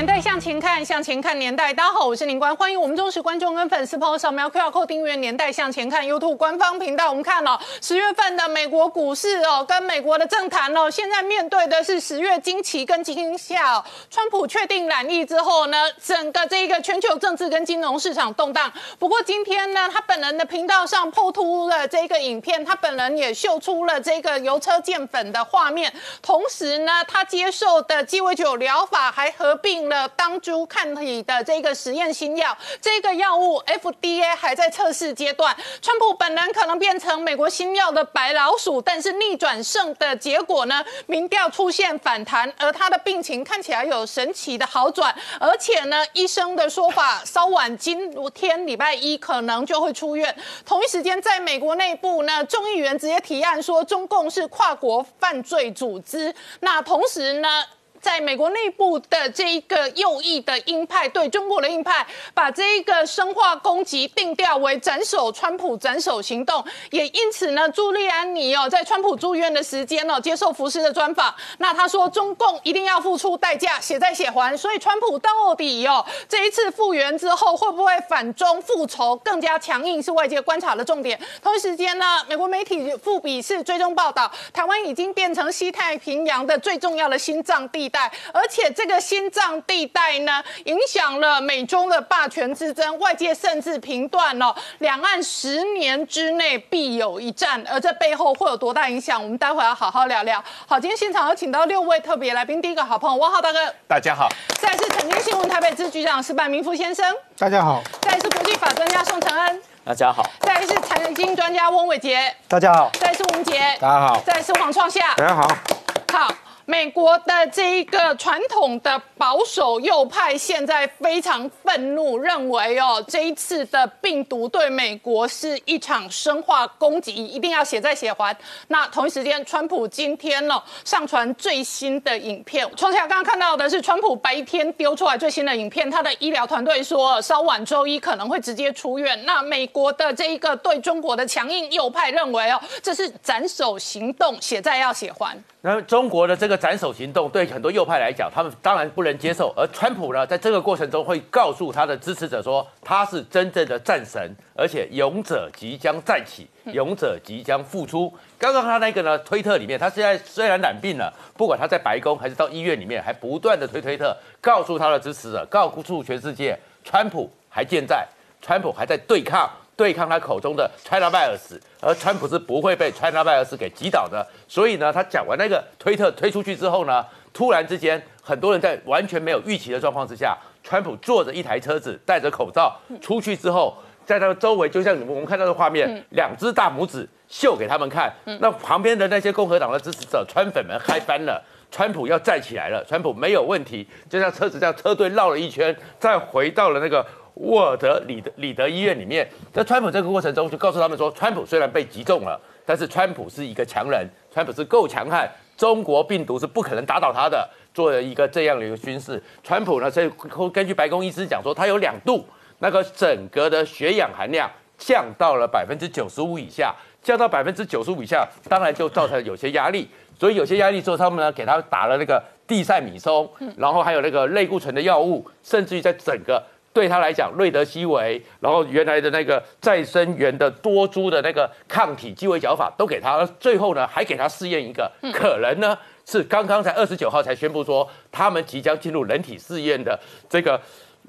年代向前看，向前看年代。大家好，我是林官，欢迎我们忠实观众跟粉丝朋友扫描 QR Code 订阅《年代向前看》YouTube 官方频道。我们看哦，十月份的美国股市哦，跟美国的政坛哦，现在面对的是十月惊奇跟惊吓。川普确定染疫之后呢，整个这个全球政治跟金融市场动荡。不过今天呢，他本人的频道上破突了这个影片，他本人也秀出了这个油车见粉的画面，同时呢，他接受的鸡尾酒疗法还合并。了当初抗体的这个实验新药，这个药物 FDA 还在测试阶段。川普本人可能变成美国新药的白老鼠，但是逆转胜的结果呢？民调出现反弹，而他的病情看起来有神奇的好转，而且呢，医生的说法稍晚今天礼拜一可能就会出院。同一时间，在美国内部呢，众议员直接提案说中共是跨国犯罪组织。那同时呢？在美国内部的这一个右翼的鹰派对中国的鹰派，把这一个生化攻击定调为斩首川普斩首行动，也因此呢，朱利安尼哦，在川普住院的时间哦，接受福斯的专访，那他说中共一定要付出代价，血债血还，所以川普到底哦，这一次复原之后会不会反中复仇更加强硬，是外界观察的重点。同一时间呢，美国媒体富比士追踪报道，台湾已经变成西太平洋的最重要的心脏地。带，而且这个心脏地带呢，影响了美中的霸权之争，外界甚至评断了两岸十年之内必有一战，而这背后会有多大影响？我们待会要好好聊聊。好，今天现场有请到六位特别来宾，第一个好朋友汪浩大哥，大家好；再是曾经新闻台北支局长石柏明夫先生，大家好；再是国际法专家宋承恩，大家好；再是财经专家翁伟杰，大家好；再是吴杰，大家好；再是黄创夏，大家好。好。美国的这一个传统的保守右派现在非常愤怒，认为哦，这一次的病毒对美国是一场生化攻击，一定要写在写还。那同一时间，川普今天呢上传最新的影片，从小刚刚看到的是川普白天丢出来最新的影片，他的医疗团队说稍晚周一可能会直接出院。那美国的这一个对中国的强硬右派认为哦，这是斩首行动，写在要血还。那中国的这个斩首行动对很多右派来讲，他们当然不能接受。而川普呢，在这个过程中会告诉他的支持者说，他是真正的战神，而且勇者即将再起，勇者即将复出。刚刚他那个呢，推特里面，他现在虽然染病了，不管他在白宫还是到医院里面，还不断的推推特，告诉他的支持者，告诉全世界，川普还健在，川普还在对抗。对抗他口中的 China virus，而川普是不会被 China virus 给击倒的。所以呢，他讲完那个推特推出去之后呢，突然之间，很多人在完全没有预期的状况之下，川普坐着一台车子，戴着口罩出去之后，在他的周围，就像你们我们看到的画面，两只大拇指秀给他们看。那旁边的那些共和党的支持者、川粉们嗨翻了，川普要站起来了，川普没有问题，就像车子这样车队绕了一圈，再回到了那个。沃尔德里德里德医院里面，在川普这个过程中，就告诉他们说，川普虽然被击中了，但是川普是一个强人，川普是够强悍，中国病毒是不可能打倒他的。做了一个这样的一个军事，川普呢，这根据白宫医师讲说，他有两度那个整个的血氧含量降到了百分之九十五以下，降到百分之九十五以下，当然就造成有些压力，所以有些压力之后，他们呢给他打了那个地塞米松，然后还有那个类固醇的药物，甚至于在整个。对他来讲，瑞德西韦，然后原来的那个再生源的多株的那个抗体鸡尾角法都给他，最后呢还给他试验一个，可能呢是刚刚才二十九号才宣布说他们即将进入人体试验的这个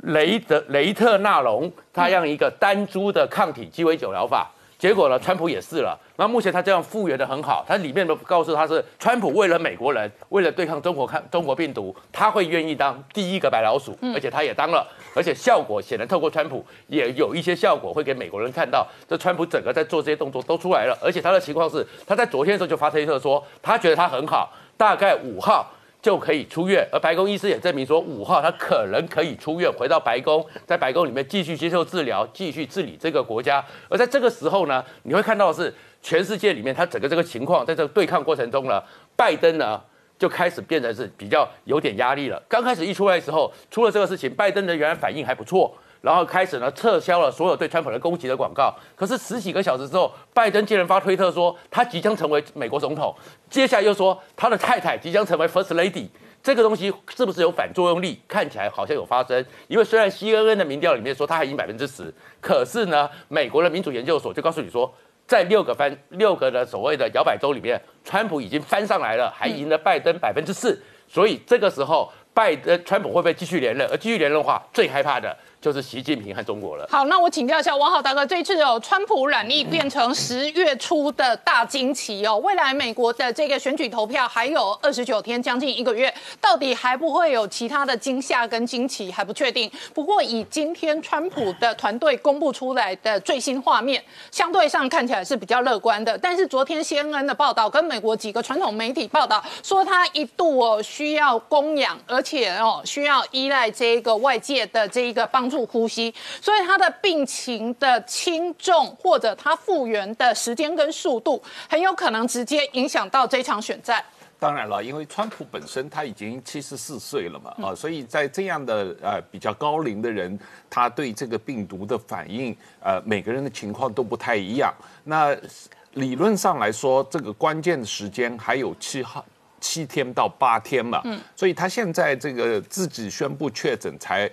雷德雷特纳隆他样一个单株的抗体鸡尾酒疗法。结果呢，川普也是了。那目前他这样复原的很好，他里面都告诉他是川普为了美国人，为了对抗中国看中国病毒，他会愿意当第一个白老鼠，而且他也当了，而且效果显然透过川普也有一些效果，会给美国人看到，这川普整个在做这些动作都出来了，而且他的情况是他在昨天的时候就发推特说，他觉得他很好，大概五号。就可以出院，而白宫医师也证明说，五号他可能可以出院，回到白宫，在白宫里面继续接受治疗，继续治理这个国家。而在这个时候呢，你会看到的是全世界里面，他整个这个情况，在这个对抗过程中呢，拜登呢就开始变成是比较有点压力了。刚开始一出来的时候，出了这个事情，拜登的原来反应还不错。然后开始呢，撤销了所有对川普的攻击的广告。可是十几个小时之后，拜登竟然发推特说他即将成为美国总统，接下来又说他的太太即将成为 First Lady。这个东西是不是有反作用力？看起来好像有发生。因为虽然 CNN 的民调里面说他还赢百分之十，可是呢，美国的民主研究所就告诉你说，在六个翻六个的所谓的摇摆州里面，川普已经翻上来了，还赢了拜登百分之四。所以这个时候，拜登川普会不会继续连任？而继续连任的话，最害怕的。就是习近平和中国了。好，那我请教一下王浩大哥，这一次哦，川普染疫变成十月初的大惊奇哦，未来美国的这个选举投票还有二十九天，将近一个月，到底还不会有其他的惊吓跟惊奇还不确定。不过以今天川普的团队公布出来的最新画面，相对上看起来是比较乐观的。但是昨天 CNN 的报道跟美国几个传统媒体报道说，他一度哦需要供养，而且哦需要依赖这个外界的这一个帮。助呼吸，所以他的病情的轻重或者他复原的时间跟速度，很有可能直接影响到这场选战。当然了，因为川普本身他已经七十四岁了嘛，啊，所以在这样的呃比较高龄的人，他对这个病毒的反应，呃，每个人的情况都不太一样。那理论上来说，这个关键的时间还有七号七天到八天嘛，嗯，所以他现在这个自己宣布确诊才。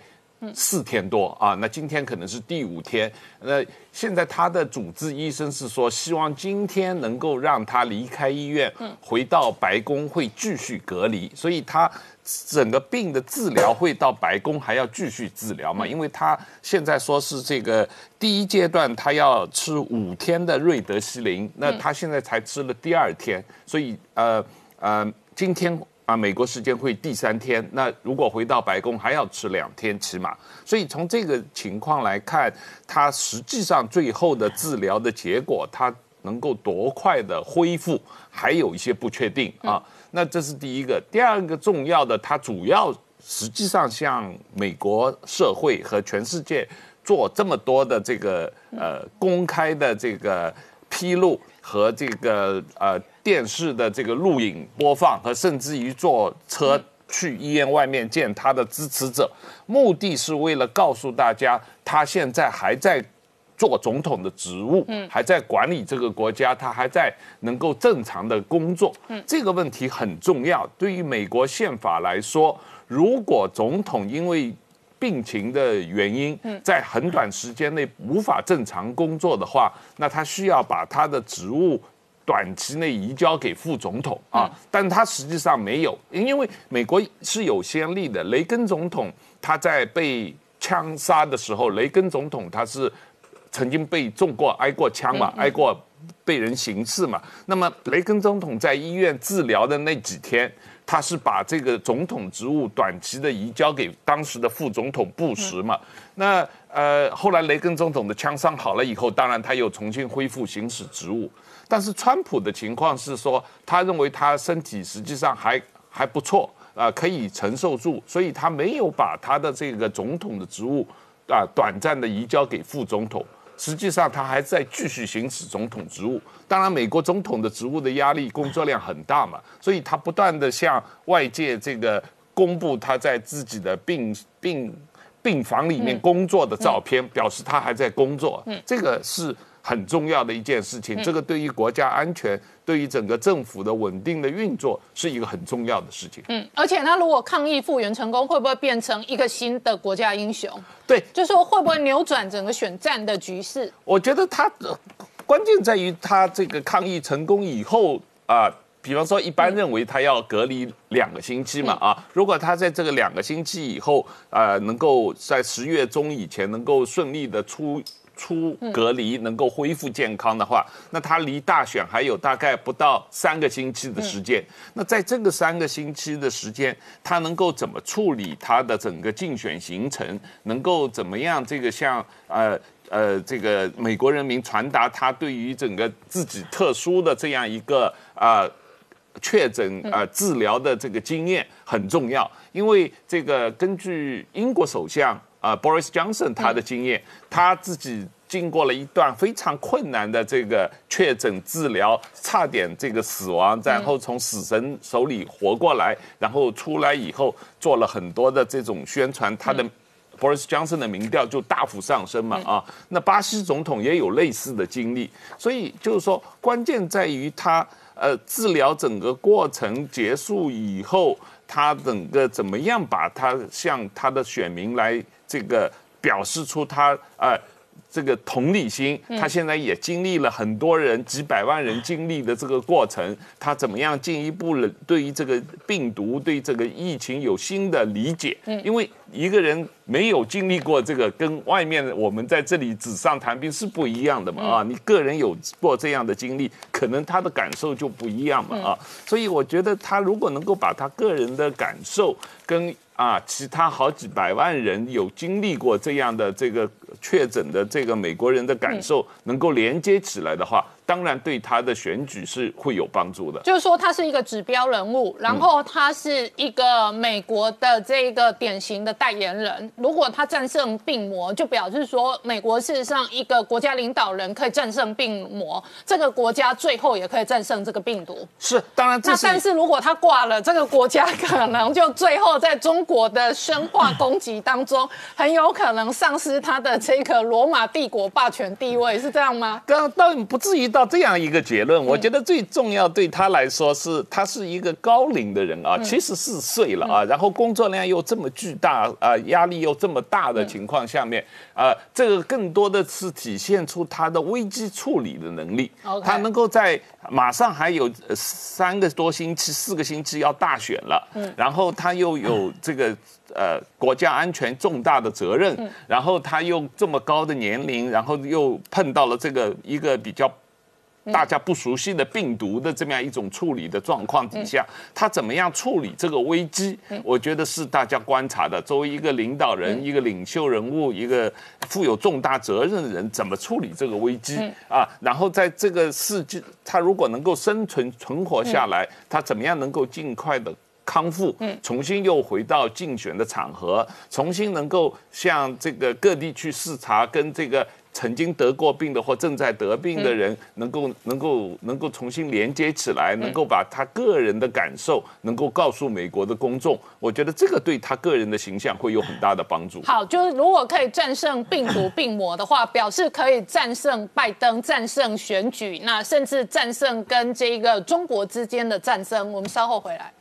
四天多啊，那今天可能是第五天。那现在他的主治医生是说，希望今天能够让他离开医院，回到白宫会继续隔离。所以他整个病的治疗会到白宫还要继续治疗嘛？因为他现在说是这个第一阶段他要吃五天的瑞德西林，那他现在才吃了第二天，所以呃呃今天。啊，美国时间会第三天，那如果回到白宫还要吃两天起码，所以从这个情况来看，他实际上最后的治疗的结果，他能够多快的恢复，还有一些不确定啊。那这是第一个，第二个重要的，他主要实际上向美国社会和全世界做这么多的这个呃公开的这个披露和这个呃。电视的这个录影播放和甚至于坐车去医院外面见他的支持者，目的是为了告诉大家，他现在还在做总统的职务，嗯，还在管理这个国家，他还在能够正常的工作，嗯，这个问题很重要。对于美国宪法来说，如果总统因为病情的原因，在很短时间内无法正常工作的话，那他需要把他的职务。短期内移交给副总统啊，但他实际上没有，因为美国是有先例的。雷根总统他在被枪杀的时候，雷根总统他是曾经被中过、挨过枪嘛，挨过被人行刺嘛。那么雷根总统在医院治疗的那几天，他是把这个总统职务短期的移交给当时的副总统布什嘛。那呃，后来雷根总统的枪伤好了以后，当然他又重新恢复行使职务。但是川普的情况是说，他认为他身体实际上还还不错啊，可以承受住，所以他没有把他的这个总统的职务啊短暂的移交给副总统。实际上他还在继续行使总统职务。当然，美国总统的职务的压力、工作量很大嘛，所以他不断的向外界这个公布他在自己的病病病房里面工作的照片，表示他还在工作。嗯，这个是。很重要的一件事情，这个对于国家安全、对于整个政府的稳定的运作是一个很重要的事情。嗯，而且他如果抗疫复原成功，会不会变成一个新的国家英雄？对，就说会不会扭转整个选战的局势？我觉得他关键在于他这个抗疫成功以后啊，比方说一般认为他要隔离两个星期嘛啊，如果他在这个两个星期以后啊，能够在十月中以前能够顺利的出。出隔离能够恢复健康的话，那他离大选还有大概不到三个星期的时间。那在这个三个星期的时间，他能够怎么处理他的整个竞选行程？能够怎么样？这个像呃呃，这个美国人民传达他对于整个自己特殊的这样一个啊确诊啊治疗的这个经验很重要，因为这个根据英国首相。啊，Boris Johnson 他的经验，他自己经过了一段非常困难的这个确诊治疗，差点这个死亡，然后从死神手里活过来，然后出来以后做了很多的这种宣传，他的 Boris Johnson 的民调就大幅上升嘛啊。那巴西总统也有类似的经历，所以就是说，关键在于他呃治疗整个过程结束以后，他整个怎么样把他向他的选民来这个表示出他呃。这个同理心，他现在也经历了很多人几百万人经历的这个过程，他怎么样进一步的对于这个病毒、对这个疫情有新的理解？嗯，因为一个人没有经历过这个，跟外面我们在这里纸上谈兵是不一样的嘛啊！你个人有过这样的经历，可能他的感受就不一样嘛啊！所以我觉得他如果能够把他个人的感受跟啊，其他好几百万人有经历过这样的这个确诊的这个美国人的感受，能够连接起来的话。当然，对他的选举是会有帮助的。就是说，他是一个指标人物，然后他是一个美国的这个典型的代言人。如果他战胜病魔，就表示说，美国事实上一个国家领导人可以战胜病魔，这个国家最后也可以战胜这个病毒。是，当然。那但是如果他挂了，这个国家可能就最后在中国的生化攻击当中，很有可能丧失他的这个罗马帝国霸权地位，是这样吗？当然不至于到。这样一个结论，我觉得最重要对他来说是，他是一个高龄的人啊，七十四岁了啊，然后工作量又这么巨大啊，压力又这么大的情况下面啊，这个更多的是体现出他的危机处理的能力。他能够在马上还有三个多星期、四个星期要大选了，然后他又有这个。呃，国家安全重大的责任，然后他又这么高的年龄，然后又碰到了这个一个比较大家不熟悉的病毒的这么样一种处理的状况底下，他怎么样处理这个危机？我觉得是大家观察的。作为一个领导人、一个领袖人物、一个负有重大责任的人，怎么处理这个危机啊？然后在这个世界，他如果能够生存存活下来，他怎么样能够尽快的？康复，嗯，重新又回到竞选的场合，重新能够向这个各地去视察，跟这个曾经得过病的或正在得病的人，能够能够能够重新连接起来，能够把他个人的感受能够告诉美国的公众，我觉得这个对他个人的形象会有很大的帮助。好，就是如果可以战胜病毒病魔的话，表示可以战胜拜登，战胜选举，那甚至战胜跟这个中国之间的战争。我们稍后回来。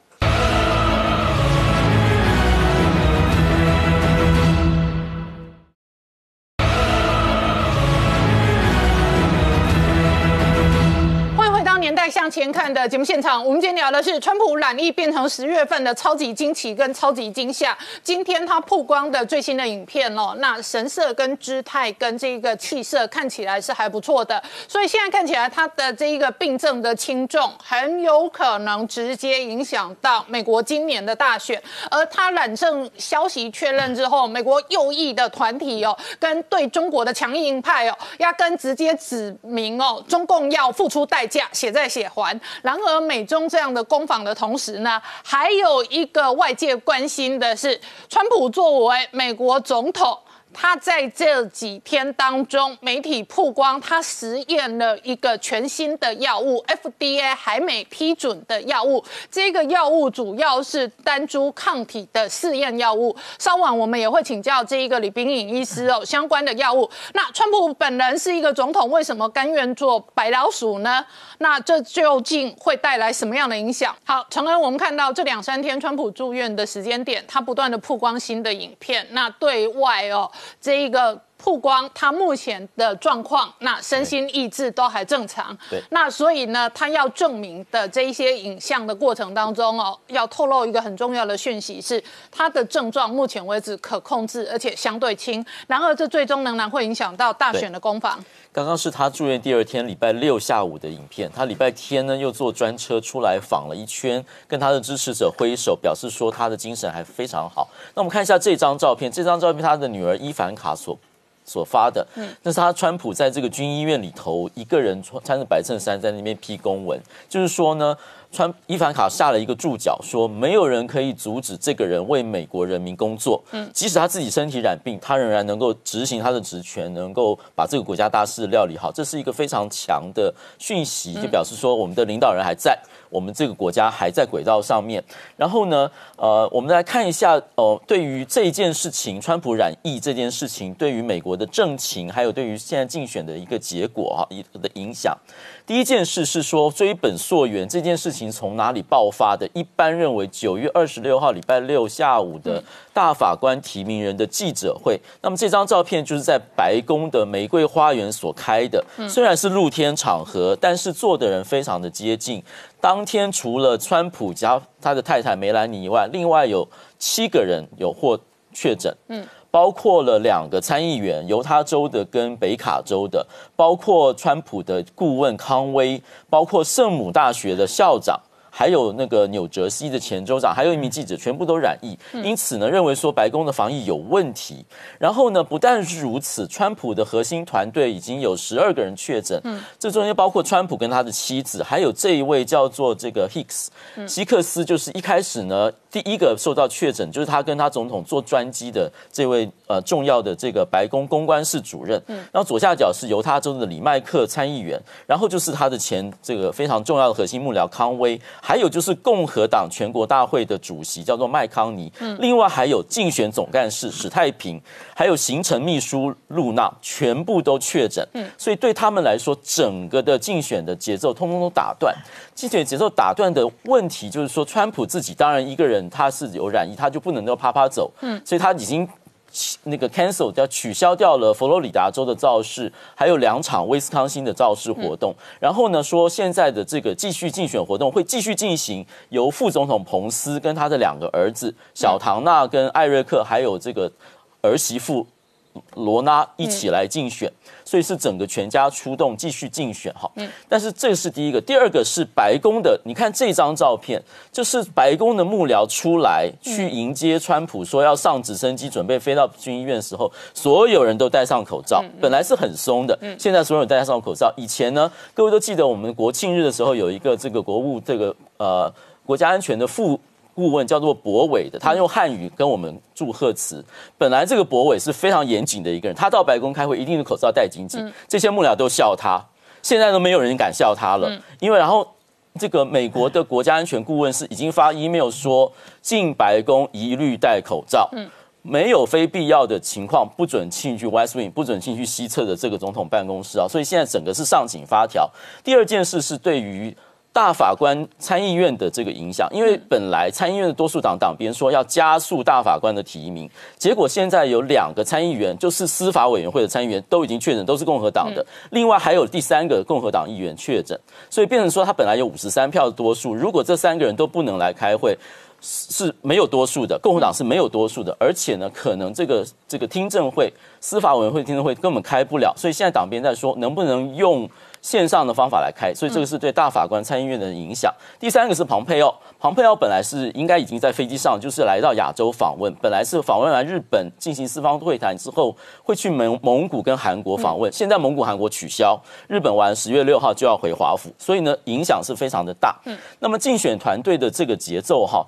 年代向前看的节目现场，我们今天聊的是川普染疫变成十月份的超级惊奇跟超级惊吓。今天他曝光的最新的影片哦，那神色跟姿态跟这个气色看起来是还不错的，所以现在看起来他的这一个病症的轻重很有可能直接影响到美国今年的大选。而他染症消息确认之后，美国右翼的团体哦，跟对中国的强硬派哦，压根直接指明哦，中共要付出代价，写在写还。然而，美中这样的攻防的同时呢，还有一个外界关心的是，川普作为美国总统。他在这几天当中，媒体曝光他实验了一个全新的药物，FDA 还没批准的药物。这个药物主要是单株抗体的试验药物。稍晚我们也会请教这一个李冰颖医师哦，相关的药物。那川普本人是一个总统，为什么甘愿做白老鼠呢？那这究竟会带来什么样的影响？好，陈恩，我们看到这两三天川普住院的时间点，他不断的曝光新的影片，那对外哦。这一个曝光，他目前的状况，那身心意志都还正常。对，那所以呢，他要证明的这一些影像的过程当中哦，要透露一个很重要的讯息是，他的症状目前为止可控制，而且相对轻。然而，这最终仍然会影响到大选的攻防。刚刚是他住院第二天，礼拜六下午的影片。他礼拜天呢，又坐专车出来访了一圈，跟他的支持者挥手，表示说他的精神还非常好。那我们看一下这张照片，这张照片他的女儿伊凡卡所所发的，嗯，那是他川普在这个军医院里头一个人穿穿着白衬衫在那边批公文，就是说呢。川伊凡卡下了一个注脚，说没有人可以阻止这个人为美国人民工作。嗯，即使他自己身体染病，他仍然能够执行他的职权，能够把这个国家大事料理好。这是一个非常强的讯息，就表示说我们的领导人还在。我们这个国家还在轨道上面，然后呢，呃，我们来看一下，哦，对于这件事情，川普染疫这件事情，对于美国的政情，还有对于现在竞选的一个结果哈，一的影响。第一件事是说追本溯源，这件事情从哪里爆发的？一般认为九月二十六号礼拜六下午的大法官提名人的记者会。那么这张照片就是在白宫的玫瑰花园所开的，虽然是露天场合，但是坐的人非常的接近。当天除了川普加他的太太梅兰妮以外，另外有七个人有获确诊。嗯。包括了两个参议员，犹他州的跟北卡州的，包括川普的顾问康威，包括圣母大学的校长。还有那个纽泽西的前州长，还有一名记者，全部都染疫，因此呢，认为说白宫的防疫有问题。然后呢，不但是如此，川普的核心团队已经有十二个人确诊，嗯，这中间包括川普跟他的妻子，还有这一位叫做这个 Hicks，希克斯，就是一开始呢，第一个受到确诊，就是他跟他总统坐专机的这位呃重要的这个白宫公关室主任，嗯，然后左下角是犹他州的李麦克参议员，然后就是他的前这个非常重要的核心幕僚康威。还有就是共和党全国大会的主席叫做麦康尼，嗯另外还有竞选总干事史太平，还有行程秘书露娜，全部都确诊。嗯，所以对他们来说，整个的竞选的节奏通通都打断。竞选节奏打断的问题就是说，川普自己当然一个人他是有染疫，他就不能够啪啪走。嗯，所以他已经。那个 cancel 掉取消掉了佛罗里达州的造势，还有两场威斯康星的造势活动。然后呢，说现在的这个继续竞选活动会继续进行，由副总统彭斯跟他的两个儿子小唐纳跟艾瑞克，还有这个儿媳妇罗拉一起来竞选。所以是整个全家出动继续竞选哈，嗯，但是这是第一个，第二个是白宫的，你看这张照片，就是白宫的幕僚出来去迎接川普，说要上直升机准备飞到军医院的时候，所有人都戴上口罩，本来是很松的，现在所有人戴上口罩。以前呢，各位都记得我们国庆日的时候有一个这个国务这个呃国家安全的副。顾问叫做博伟的，他用汉语跟我们祝贺词。本来这个博伟是非常严谨的一个人，他到白宫开会一定是口罩戴紧紧，这些幕僚都笑他。现在都没有人敢笑他了，因为然后这个美国的国家安全顾问是已经发 email 说进白宫一律戴口罩，没有非必要的情况不准进去 West Wing，不准进去西侧的这个总统办公室啊。所以现在整个是上紧发条。第二件事是对于。大法官参议院的这个影响，因为本来参议院的多数党党边说要加速大法官的提名，结果现在有两个参议员，就是司法委员会的参议员都已经确诊，都是共和党的，另外还有第三个共和党议员确诊，所以变成说他本来有五十三票的多数，如果这三个人都不能来开会，是没有多数的，共和党是没有多数的，而且呢，可能这个这个听证会司法委员会听证会根本开不了，所以现在党边在说能不能用。线上的方法来开，所以这个是对大法官参议院的影响。第三个是庞佩奥，庞佩奥本来是应该已经在飞机上，就是来到亚洲访问，本来是访问完日本进行四方会谈之后，会去蒙蒙古跟韩国访问，现在蒙古韩国取消，日本完十月六号就要回华府，所以呢影响是非常的大。嗯，那么竞选团队的这个节奏哈。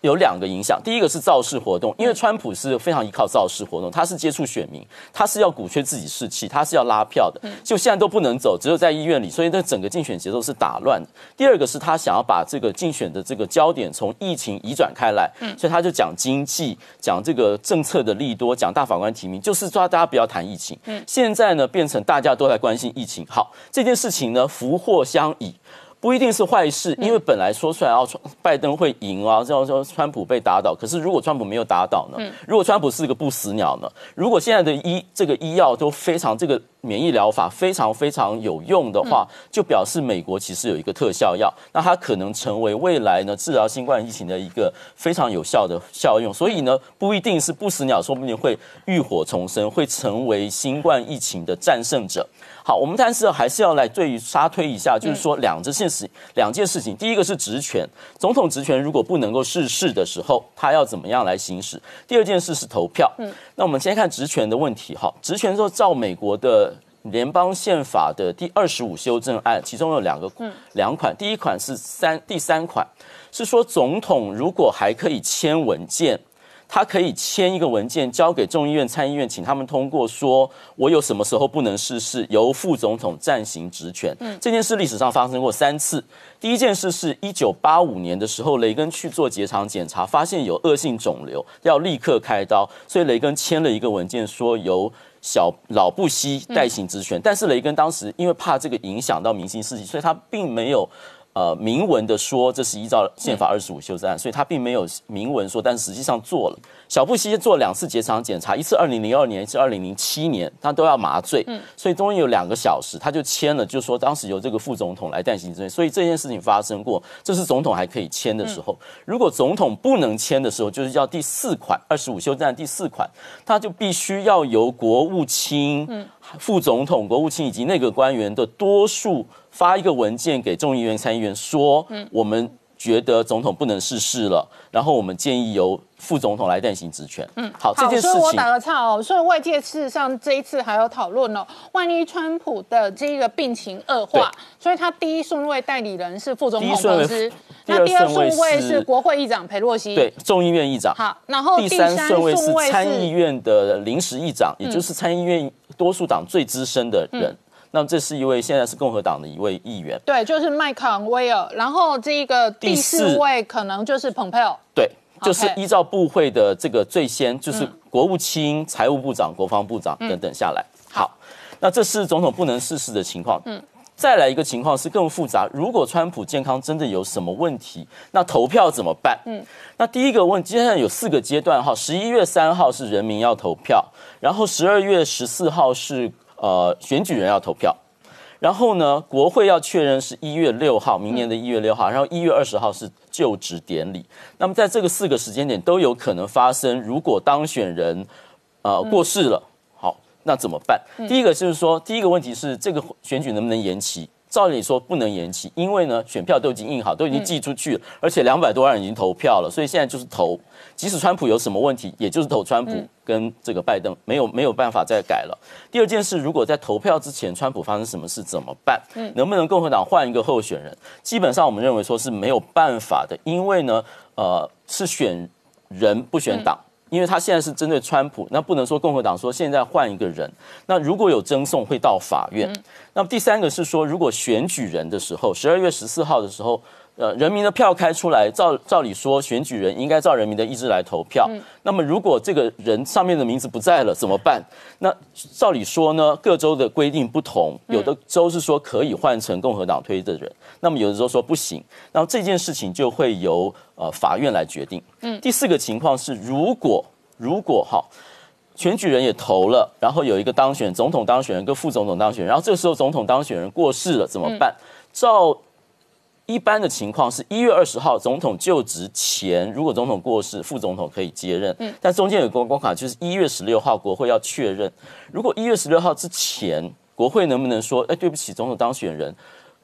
有两个影响，第一个是造势活动，因为川普是非常依靠造势活动，他是接触选民，他是要鼓吹自己士气，他是要拉票的，就现在都不能走，只有在医院里，所以那整个竞选节奏是打乱的。第二个是他想要把这个竞选的这个焦点从疫情移转开来，所以他就讲经济，讲这个政策的利多，讲大法官提名，就是抓大家不要谈疫情。现在呢变成大家都在关心疫情，好，这件事情呢福祸相倚。不一定是坏事，因为本来说出来哦，拜登会赢啊，这样说川普被打倒。可是如果川普没有打倒呢？如果川普是个不死鸟呢？如果现在的医这个医药都非常这个免疫疗法非常非常有用的话，就表示美国其实有一个特效药，那它可能成为未来呢治疗新冠疫情的一个非常有效的效用。所以呢，不一定是不死鸟，说不定会浴火重生，会成为新冠疫情的战胜者。好，我们但是还是要来对于沙推一下，就是说两件事，两件事情。第一个是职权，总统职权如果不能够逝世的时候，他要怎么样来行使？第二件事是投票。嗯，那我们先看职权的问题。哈，职权说照美国的联邦宪法的第二十五修正案，其中有两个两款，第一款是三，第三款是说总统如果还可以签文件。他可以签一个文件交给众议院、参议院，请他们通过，说我有什么时候不能逝世，由副总统暂行职权。嗯，这件事历史上发生过三次。第一件事是一九八五年的时候，雷根去做结肠检查，发现有恶性肿瘤，要立刻开刀，所以雷根签了一个文件，说由小老布希代行职权。但是雷根当时因为怕这个影响到明星事迹，所以他并没有。呃，明文的说这是依照宪法二十五修正案，所以他并没有明文说，但是实际上做了。小布希做两次结肠检查，一次二零零二年，一次二零零七年，他都要麻醉，所以中间有两个小时，他就签了，就说当时由这个副总统来代行政所以这件事情发生过，这是总统还可以签的时候。如果总统不能签的时候，就是叫第四款二十五修正案第四款，他就必须要由国务卿、副总统、国务卿以及那个官员的多数。发一个文件给众议院、参议院，说我们觉得总统不能逝世了，然后我们建议由副总统来代行职权。嗯，好，这件事情我打个岔哦。所以外界事实上这一次还有讨论哦，万一川普的这个病情恶化，所以他第一顺位代理人是副总统彭斯，那第二顺位是国会议长佩洛西，对，众议院议长。好，然后第三顺位是参议院的临时议长，也就是参议院多数党最资深的人。那这是一位现在是共和党的一位议员，对，就是麦康威尔。然后这一个第四位可能就是蓬佩奥，对，就是依照部会的这个最先就是国务卿、财务部长、国防部长等等下来。好，那这是总统不能逝世的情况。嗯，再来一个情况是更复杂，如果川普健康真的有什么问题，那投票怎么办？嗯，那第一个问，接下来有四个阶段哈，十一月三号是人民要投票，然后十二月十四号是。呃，选举人要投票，然后呢，国会要确认是一月六号，明年的一月六号，然后一月二十号是就职典礼。那么在这个四个时间点都有可能发生。如果当选人呃过世了，好，那怎么办？第一个就是说，第一个问题是这个选举能不能延期？照理说不能延期，因为呢，选票都已经印好，都已经寄出去了，而且两百多万人已经投票了，所以现在就是投。即使川普有什么问题，也就是投川普跟这个拜登，没有没有办法再改了。第二件事，如果在投票之前川普发生什么事怎么办？嗯，能不能共和党换一个候选人？基本上我们认为说是没有办法的，因为呢，呃，是选人不选党。因为他现在是针对川普，那不能说共和党说现在换一个人。那如果有争讼会到法院。那么第三个是说，如果选举人的时候，十二月十四号的时候。呃，人民的票开出来，照照理说，选举人应该照人民的意志来投票。那么，如果这个人上面的名字不在了，怎么办？那照理说呢，各州的规定不同，有的州是说可以换成共和党推的人，那么有的州说不行。然后这件事情就会由呃法院来决定。嗯，第四个情况是，如果如果哈，选举人也投了，然后有一个当选总统当选人跟副总统当选人，然后这个时候总统当选人过世了，怎么办？照一般的情况是一月二十号总统就职前，如果总统过世，副总统可以接任。嗯，但中间有个关卡，就是一月十六号国会要确认。如果一月十六号之前，国会能不能说，哎，对不起，总统当选人。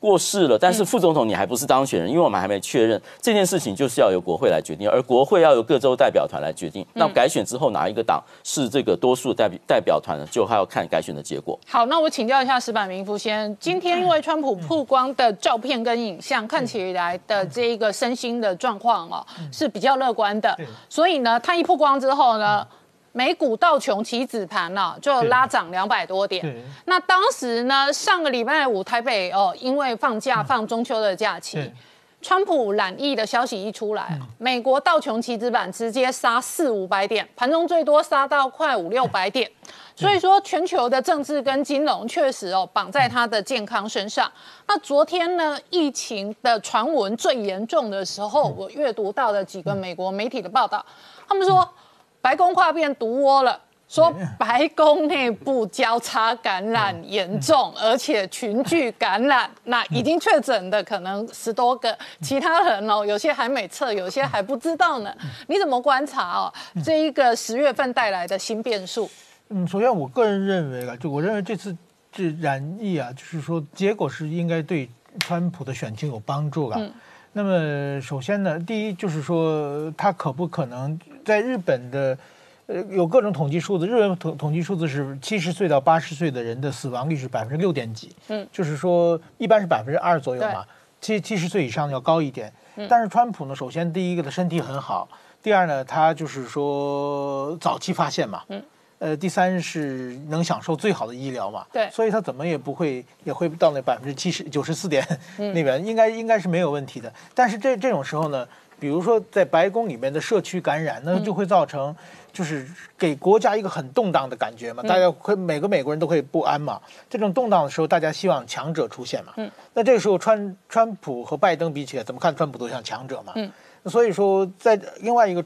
过世了，但是副总统你还不是当选人，因为我们还没确认这件事情，就是要由国会来决定，而国会要由各州代表团来决定。那改选之后哪一个党是这个多数代表代表团呢？就还要看改选的结果。好，那我请教一下石板明夫先，今天因为川普曝光的照片跟影像看起来的这一个身心的状况哦是比较乐观的，所以呢，他一曝光之后呢。美股道琼棋子盘呢，就拉涨两百多点。那当时呢，上个礼拜五台北哦，因为放假放中秋的假期，川普染疫的消息一出来，美国道琼棋子板直接杀四五百点，盘中最多杀到快五六百点。所以说，全球的政治跟金融确实哦绑在他的健康身上。那昨天呢，疫情的传闻最严重的时候，我阅读到的几个美国媒体的报道，他们说。白宫跨变毒窝了，说白宫内部交叉感染严重，而且群聚感染，那已经确诊的可能十多个，其他人哦，有些还没测，有些还不知道呢。你怎么观察哦？这一个十月份带来的新变数？嗯，首先我个人认为啊，就我认为这次这染疫啊，就是说结果是应该对川普的选情有帮助了。那么首先呢，第一就是说他可不可能。在日本的，呃，有各种统计数字，日本统统计数字是七十岁到八十岁的人的死亡率是百分之六点几，嗯，就是说一般是百分之二左右嘛，七七十岁以上要高一点。但是川普呢，首先第一个的身体很好，第二呢，他就是说早期发现嘛，嗯，呃，第三是能享受最好的医疗嘛，对，所以他怎么也不会也会到那百分之七十九十四点 那边，应该应该是没有问题的。但是这这种时候呢，比如说在白宫里面的社区感染，那就会造成就是给国家一个很动荡的感觉嘛，大家会每个美国人都会不安嘛。这种动荡的时候，大家希望强者出现嘛，嗯，那这个时候川川普和拜登比起来，怎么看川普都像强者嘛，嗯，所以说在另外一个。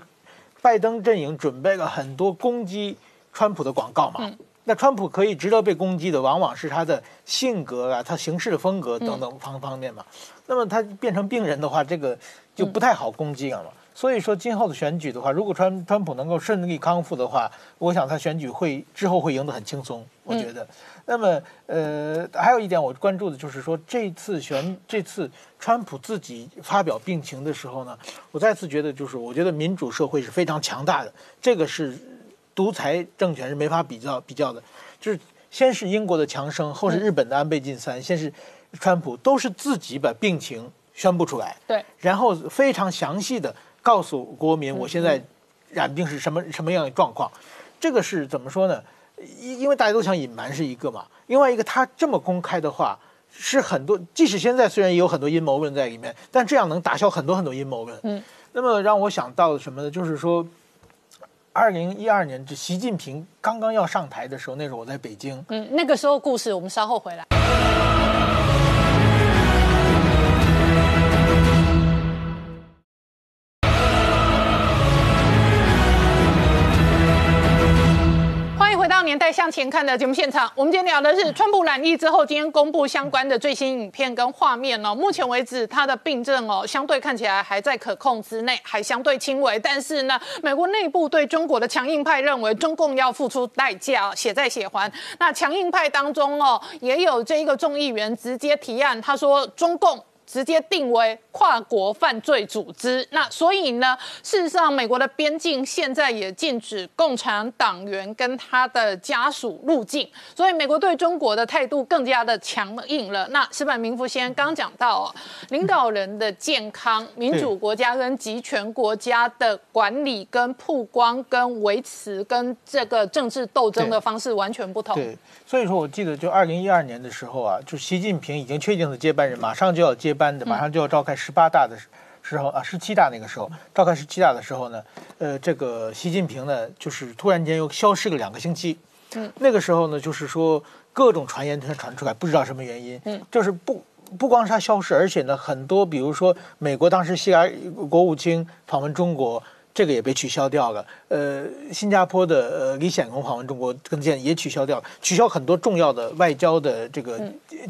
拜登阵营准备了很多攻击川普的广告嘛？那川普可以值得被攻击的，往往是他的性格啊，他行事的风格等等方方面嘛。那么他变成病人的话，这个就不太好攻击了嘛。所以说，今后的选举的话，如果川川普能够顺利康复的话，我想他选举会之后会赢得很轻松。我觉得。那么，呃，还有一点我关注的就是说，这次选这次川普自己发表病情的时候呢，我再次觉得就是，我觉得民主社会是非常强大的，这个是独裁政权是没法比较比较的。就是先是英国的强生，后是日本的安倍晋三，先是川普，都是自己把病情宣布出来，对，然后非常详细的。告诉国民，我现在染病是什么什么样的状况？这个是怎么说呢？因因为大家都想隐瞒是一个嘛。另外一个，他这么公开的话，是很多。即使现在虽然也有很多阴谋论在里面，但这样能打消很多很多阴谋论。嗯。那么让我想到什么呢？就是说，二零一二年，这习近平刚刚要上台的时候，那时候我在北京。嗯，那个时候故事我们稍后回来。欢迎回到年代向前看的节目现场，我们今天聊的是川普染疫之后，今天公布相关的最新影片跟画面哦。目前为止，他的病症哦，相对看起来还在可控之内，还相对轻微。但是呢，美国内部对中国的强硬派认为，中共要付出代价，血债血还。那强硬派当中哦，也有这一个众议员直接提案，他说中共。直接定为跨国犯罪组织。那所以呢，事实上，美国的边境现在也禁止共产党员跟他的家属入境。所以，美国对中国的态度更加的强硬了。那石板明夫先生刚讲到，领导人的健康、民主国家跟集权国家的管理、跟曝光、跟维持、跟这个政治斗争的方式完全不同。对，所以说我记得就二零一二年的时候啊，就习近平已经确定了接班人，马上就要接。班的马上就要召开十八大的时候啊，十七大那个时候召开十七大的时候呢，呃，这个习近平呢，就是突然间又消失了两个星期。嗯，那个时候呢，就是说各种传言全传出来，不知道什么原因。嗯，就是不不光是他消失，而且呢，很多比如说美国当时西来国务卿访问中国，这个也被取消掉了。呃，新加坡的呃李显龙访问中国，跟见也取消掉了，取消很多重要的外交的这个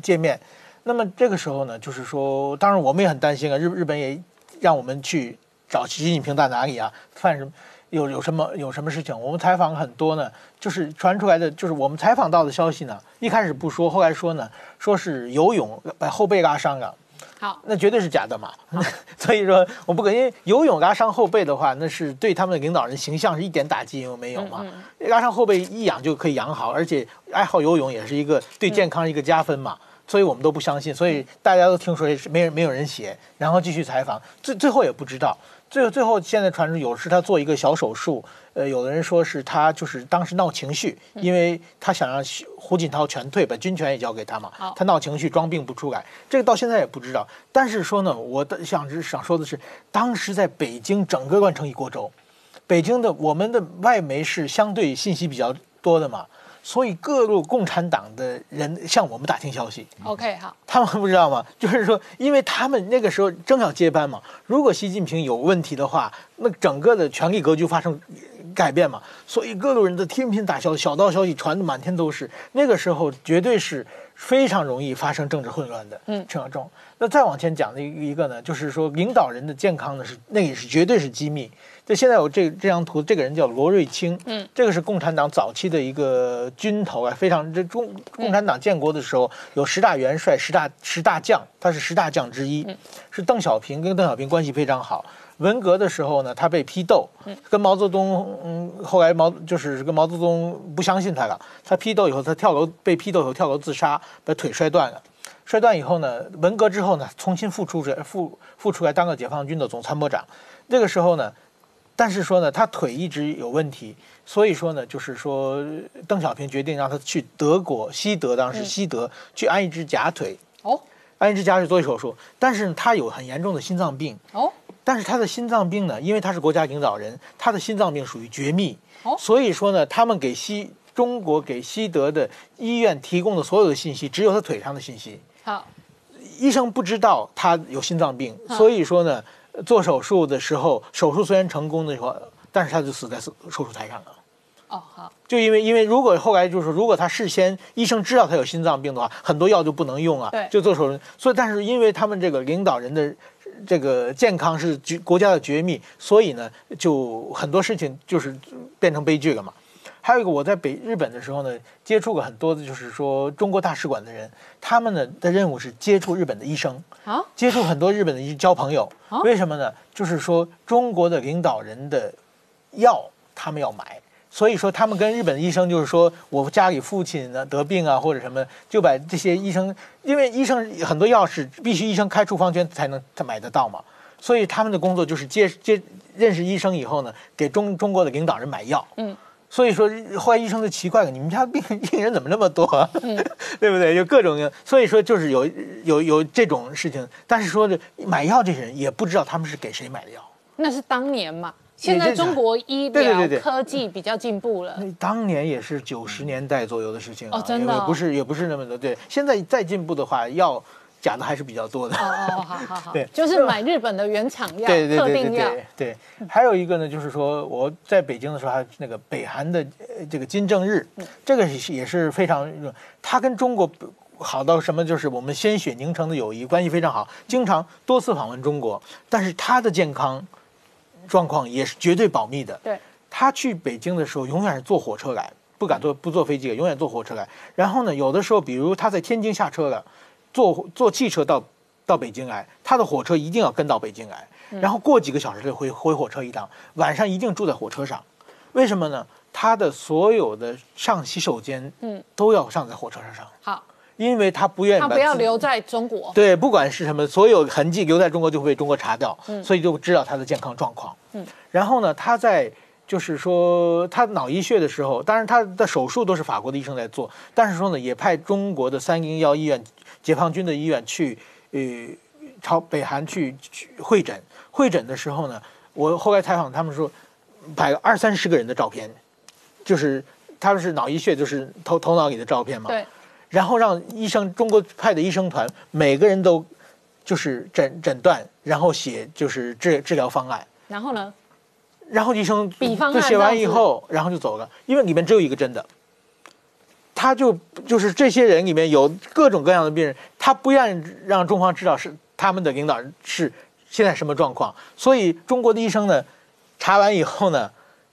界面。那么这个时候呢，就是说，当然我们也很担心啊。日日本也让我们去找习近平在哪里啊？犯什么？有有什么有什么事情？我们采访很多呢，就是传出来的，就是我们采访到的消息呢。一开始不说，后来说呢，说是游泳把后背拉伤了。好，那绝对是假的嘛。所以说，我不可因为游泳拉伤后背的话，那是对他们的领导人形象是一点打击都没有嘛。拉伤后背一养就可以养好，而且爱好游泳也是一个对健康一个加分嘛。所以我们都不相信，所以大家都听说是没人没有人写，然后继续采访，最最后也不知道，最最后现在传出有是他做一个小手术，呃，有的人说是他就是当时闹情绪，因为他想让胡锦涛全退，把军权也交给他嘛，他闹情绪装病不出来，这个到现在也不知道。但是说呢，我的想是想说的是，当时在北京整个乱成一锅粥，北京的我们的外媒是相对信息比较多的嘛。所以各路共产党的人向我们打听消息。OK，好，他们不知道吗？就是说，因为他们那个时候正要接班嘛。如果习近平有问题的话，那整个的权力格局发生改变嘛。所以各路人的天天打消小道消息传的满天都是。那个时候绝对是非常容易发生政治混乱的。嗯，陈小仲。那再往前讲的一个呢，就是说领导人的健康呢是那也是绝对是机密。就现在有这这张图，这个人叫罗瑞卿，嗯，这个是共产党早期的一个军头啊，非常这中共产党建国的时候有十大元帅、十大十大将，他是十大将之一，是邓小平跟邓小平关系非常好，文革的时候呢，他被批斗，跟毛泽东，嗯，后来毛就是跟毛泽东不相信他了，他批斗以后，他跳楼被批斗以后跳楼自杀，把腿摔断了。摔断以后呢，文革之后呢，重新复出这复复出来当个解放军的总参谋长。那个时候呢，但是说呢，他腿一直有问题，所以说呢，就是说邓小平决定让他去德国西德，当时西德去安一只假腿。哦安一只假腿做手术，但是他有很严重的心脏病。哦，但是他的心脏病呢，因为他是国家领导人，他的心脏病属于绝密，哦。所以说呢，他们给西中国给西德的医院提供的所有的信息，只有他腿上的信息，好，医生不知道他有心脏病，嗯所以说呢，做手术的时候，手术虽然成功的时候，但是他就死在手手术台上了。哦好，就因为因为如果后来就是说如果他事先医生知道他有心脏病的话，很多药就不能用啊对，就做手术。所以但是因为他们这个领导人的这个健康是绝国家的绝密，所以呢就很多事情就是变成悲剧了嘛。还有一个我在北日本的时候呢，接触过很多的就是说中国大使馆的人，他们呢的任务是接触日本的医生，好，接触很多日本的医交朋友哦。为什么呢？就是说中国的领导人的药他们要买，所以说他们跟日本的医生就是说我家里父亲呢得病啊或者什么，就把这些医生，因为医生很多药是必须医生开处方笺才能才买得到嘛，所以他们的工作就是接接认识医生以后呢，给中中国的领导人买药。嗯。所以说，后来医生就奇怪了，你们家病病人怎么那么多、啊？嗯 对不对？有各种，所以说就是有有有这种事情，但是说的买药这些人也不知道他们是给谁买的药。那是当年嘛。现在中国医 疗科技比较进步了，那当年也是九十年代左右的事情啊，哦真的哦也不是也不是那么的。对，现在再进步的话，药假的还是比较多的。哦哦，好好好。对，就是买日本的原厂药，对对特定药，对。对对对，还有一个呢，就是说我在北京的时候，还有那个北韩的呃这个金正日，嗯。这个也是非常，他跟中国好到什么，就是我们鲜血凝成的友谊，关系非常好，经常多次访问中国，但是他的健康状况也是绝对保密的。对，他去北京的时候，永远是坐火车来，不敢坐不坐飞机，永远坐火车来。然后呢，有的时候，比如他在天津下车了，坐坐汽车到到北京来，他的火车一定要跟到北京来，然后过几个小时就回回火车一趟，晚上一定住在火车上。为什么呢？他的所有的上洗手间，嗯，都要上在火车上，好，因为他不愿意他不要留在中国，对，不管是什么，所有痕迹留在中国就会被中国查掉，所以就知道他的健康状况。嗯，然后呢，他在就是说他脑溢血的时候，当然他的手术都是法国的医生在做，但是说呢，也派中国的三零幺医院、解放军的医院去呃朝北韩去去会诊。会诊的时候呢，我后来采访他们说，摆了二三十个人的照片，就是他们是脑溢血，就是头头脑里的照片嘛。对，然后让医生中国派的医生团每个人都就是诊诊断，然后写就是治治疗方案，然后呢，然后医生比方案就写完以后，然后就走了，因为里面只有一个真的。他就就是这些人里面有各种各样的病人，他不愿意让中方知道是他们的领导人是现在什么状况，所以中国的医生呢，查完以后呢，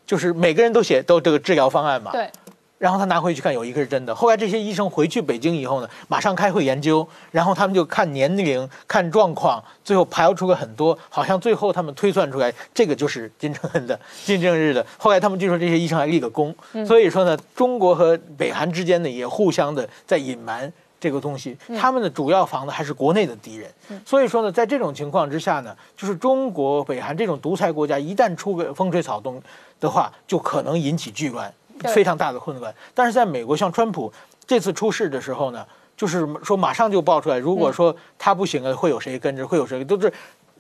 就是每个人都写都这个治疗方案嘛，对，然后他拿回去看，有一个是真的。后来这些医生回去北京以后呢，马上开会研究，然后他们就看年龄、看状况，最后排除了很多，好像最后他们推算出来，这个就是金正恩的、金正日的。后来他们据说这些医生还立个功，所以说呢，中国和北韩之间呢也互相的在隐瞒。这个东西，他们的主要防的还是国内的敌人，所以说呢，在这种情况之下呢，就是中国、北韩这种独裁国家，一旦出个风吹草动的话，就可能引起巨乱。对。非常大的混乱。但是在美国，像川普这次出事的时候呢，就是说马上就爆出来，如果说他不行了，会有谁跟着，会有谁，都是。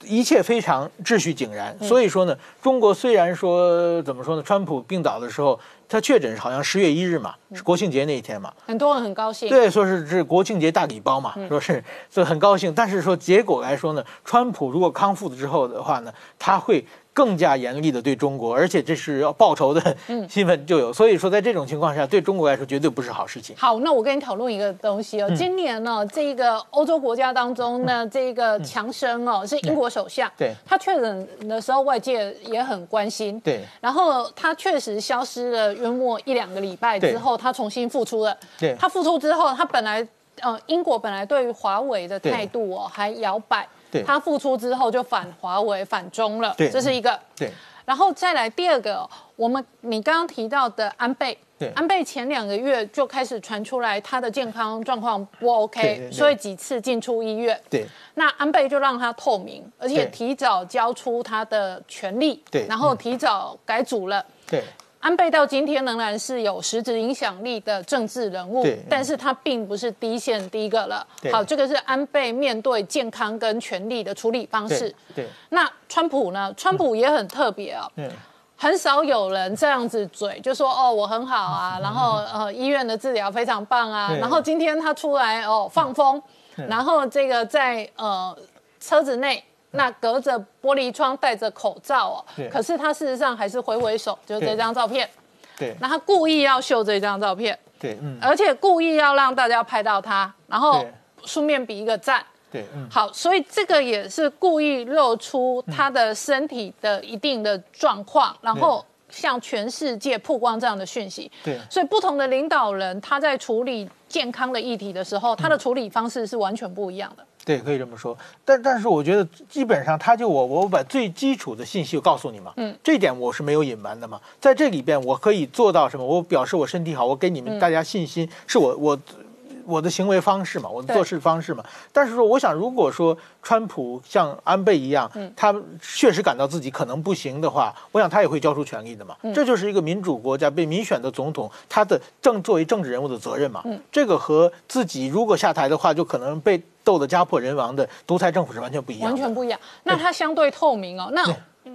一切非常秩序井然，所以说呢，中国虽然说怎么说呢，川普病倒的时候，他确诊是好像十月一日嘛，是国庆节那一天嘛，很多人很高兴，对，说是是国庆节大礼包嘛，说是所以很高兴。但是说结果来说呢，川普如果康复了之后的话呢，他会更加严厉的对中国，而且这是要报仇的 新闻就有。所以说在这种情况下，对中国来说绝对不是好事情。好，那我跟你讨论一个东西哦。今年呢，这个欧洲国家当中呢，这个强生哦是英国首相，对。他确诊的时候，外界也很关心，对。然后他确实消失了约莫一两个礼拜之后，他重新复出了。对。他复出之后，他本来呃英国本来对于华为的态度哦还摇摆，对他复出之后就反华为、反中了，对这是一个。对然后再来第二个，我们你刚刚提到的安倍，对安倍前两个月就开始传出来他的健康状况不 OK，所以几次进出医院。对那安倍就让他透明，而且提早交出他的权利，对然后提早改组了。对安倍到今天仍然是有实质影响力的政治人物对，但是他并不是第一线第一个了。好，这个是安倍面对健康跟权力的处理方式对。对那川普呢？川普也很特别哦。嗯很少有人这样子嘴，就说哦我很好啊，然后呃医院的治疗非常棒啊，然后今天他出来哦放风，然后这个在呃车子内。那隔着玻璃窗戴着口罩哦对，可是他事实上还是挥挥手，就是这张照片。对。那他故意要秀这张照片，对嗯。而且故意要让大家拍到他，然后对。顺便比一个赞。对嗯。好，所以这个也是故意露出他的身体的一定的状况，然后向全世界曝光这样的讯息。对。所以不同的领导人他在处理健康的议题的时候，他的处理方式是完全不一样的。对，可以这么说。但但是我觉得基本上他就我我把最基础的信息告诉你嘛，嗯，这点我是没有隐瞒的嘛。在这里边我可以做到什么？我表示我身体好，我给你们大家信心，是我我。我的行为方式嘛，我的做事方式嘛，但是说，我想，如果说川普像安倍一样，他确实感到自己可能不行的话，我想他也会交出权力的嘛。这就是一个民主国家被民选的总统，他的政作为政治人物的责任嘛。这个和自己如果下台的话，就可能被斗得家破人亡的独裁政府是完全不一样的。完全不一样。那它相对透明哦。那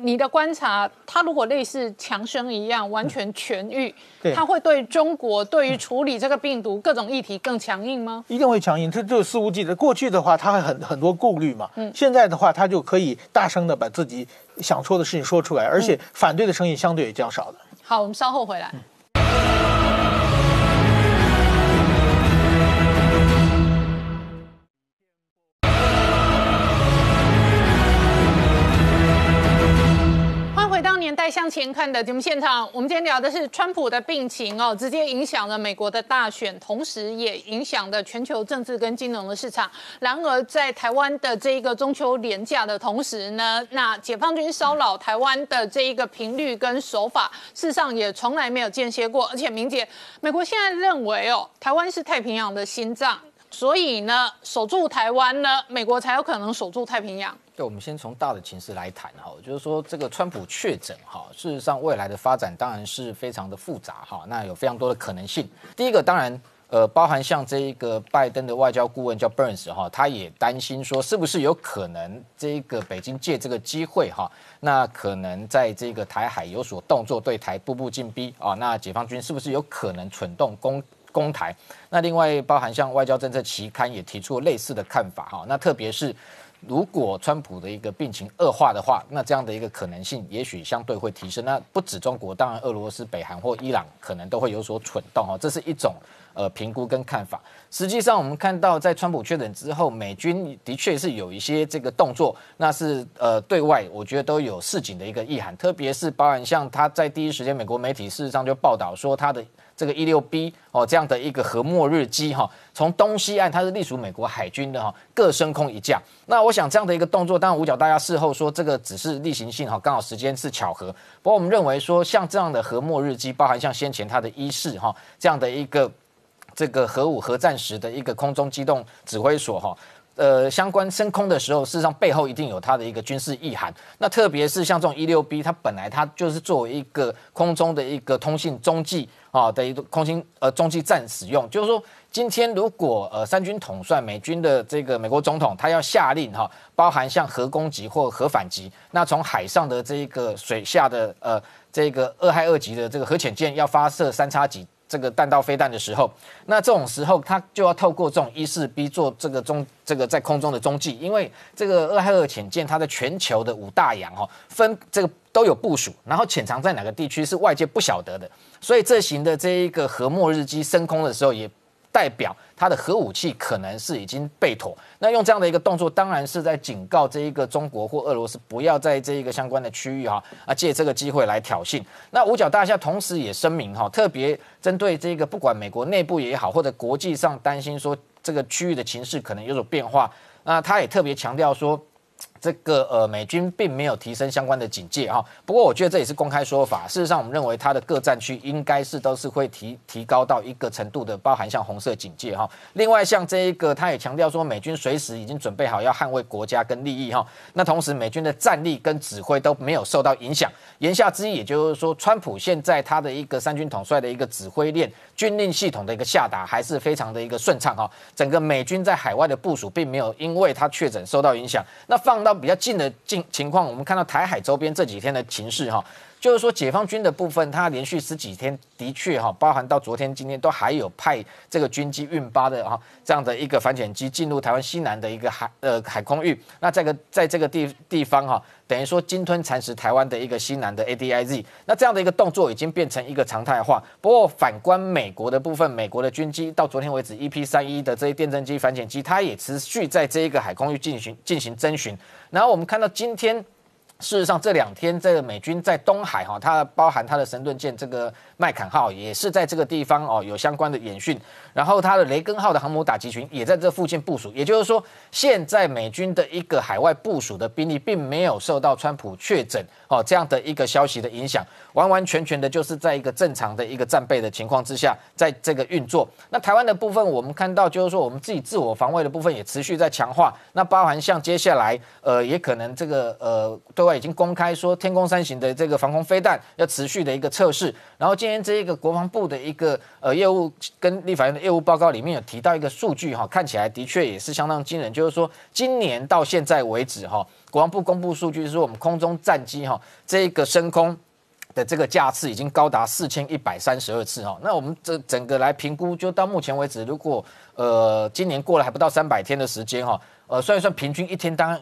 你的观察，它如果类似强生一样完全痊愈，对它会对中国对于处理这个病毒各种议题更强硬吗？一定会强硬，这就肆无忌惮。过去的话，他会很很多顾虑嘛，嗯现在的话，他就可以大声的把自己想说的事情说出来，而且反对的声音相对也较少的。好，我们稍后回来。欢迎回到年代向前看的节目现场。我们今天聊的是川普的病情哦，直接影响了美国的大选，同时也影响了全球政治跟金融的市场。然而，在台湾的这一个中秋连假的同时呢，那解放军骚扰台湾的这一个频率跟手法，事实上也从来没有间歇过。而且，明姐，美国现在认为哦，台湾是太平洋的心脏。所以呢，守住台湾呢，美国才有可能守住太平洋。对，我们先从大的情势来谈哈，就是说这个川普确诊哈，事实上未来的发展当然是非常的复杂哈，那有非常多的可能性。第一个当然。呃，包含像这一个拜登的外交顾问叫 Burns 哈，他也担心说，是不是有可能这一个北京借这个机会哈，那可能在这个台海有所动作，对台步步进逼啊，那解放军是不是有可能蠢动攻攻台？那另外包含像外交政策期刊也提出类似的看法哈，那特别是。如果川普的一个病情恶化的话，那这样的一个可能性也许相对会提升。那不止中国，当然俄罗斯、北韩或伊朗可能都会有所蠢动哈，这是一种呃评估跟看法。实际上，我们看到在川普确诊之后，美军的确是有一些这个动作，那是呃对外我觉得都有示警的一个意涵，特别是包含像他在第一时间，美国媒体事实上就报道说他的。这个一六 B 哦，这样的一个核末日机哈，从东西岸它是隶属美国海军的哈，各升空一架。那我想这样的一个动作，当然五角大家事后说这个只是例行性哈，刚好时间是巧合。不过我们认为说，像这样的核末日机，包含像先前它的一式哈这样的一个这个核武核战时的一个空中机动指挥所哈。呃，相关升空的时候，事实上背后一定有它的一个军事意涵。那特别是像这种一六 B，它本来它就是作为一个空中的一个通信中继啊的一个空心呃中继站使用。就是说，今天如果呃三军统帅美军的这个美国总统他要下令哈，包含像核攻击或核反击，那从海上的这一个水下的呃这个二害二级的这个核潜舰要发射三叉戟。这个弹道飞弹的时候，那这种时候，它就要透过这种一四 B 做这个中这个在空中的中继，因为这个俄亥俄潜舰它在全球的五大洋哈分这个都有部署，然后潜藏在哪个地区是外界不晓得的，所以这型的这一个核末日机升空的时候也。代表他的核武器可能是已经被妥，那用这样的一个动作，当然是在警告这一个中国或俄罗斯不要在这一个相关的区域哈啊借这个机会来挑衅。那五角大厦同时也声明哈，特别针对这个不管美国内部也好，或者国际上担心说这个区域的情势可能有所变化，那他也特别强调说。这个呃，美军并没有提升相关的警戒哈。不过我觉得这也是公开说法。事实上，我们认为它的各战区应该是都是会提提高到一个程度的，包含像红色警戒哈。另外，像这一个，他也强调说，美军随时已经准备好要捍卫国家跟利益哈。那同时，美军的战力跟指挥都没有受到影响。言下之意，也就是说，川普现在他的一个三军统帅的一个指挥链、军令系统的一个下达，还是非常的一个顺畅哈。整个美军在海外的部署，并没有因为他确诊受到影响。那放到比较近的近情况，我们看到台海周边这几天的情势哈，就是说解放军的部分，它连续十几天的确哈，包含到昨天、今天都还有派这个军机运八的哈这样的一个反潜机进入台湾西南的一个海呃海空域。那这个在这个地地方哈，等于说鲸吞蚕食台湾的一个西南的 ADIZ，那这样的一个动作已经变成一个常态化。不过反观美国的部分，美国的军机到昨天为止，EP 三一的这些电侦机、反潜机，它也持续在这一个海空域进行进行侦巡。然后我们看到今天。事实上，这两天这个美军在东海哈，它包含它的神盾舰这个麦坎号也是在这个地方哦有相关的演训，然后它的雷根号的航母打击群也在这附近部署。也就是说，现在美军的一个海外部署的兵力，并没有受到川普确诊哦这样的一个消息的影响，完完全全的就是在一个正常的一个战备的情况之下，在这个运作。那台湾的部分，我们看到就是说，我们自己自我防卫的部分也持续在强化。那包含像接下来呃，也可能这个呃对。已经公开说，天宫三型的这个防空飞弹要持续的一个测试。然后今天这一个国防部的一个呃业务跟立法院的业务报告里面有提到一个数据哈，看起来的确也是相当惊人，就是说今年到现在为止哈，国防部公布数据是说我们空中战机哈这个升空的这个架次已经高达四千一百三十二次哈。那我们这整个来评估，就到目前为止，如果呃今年过了还不到三百天的时间哈，呃算一算平均一天当。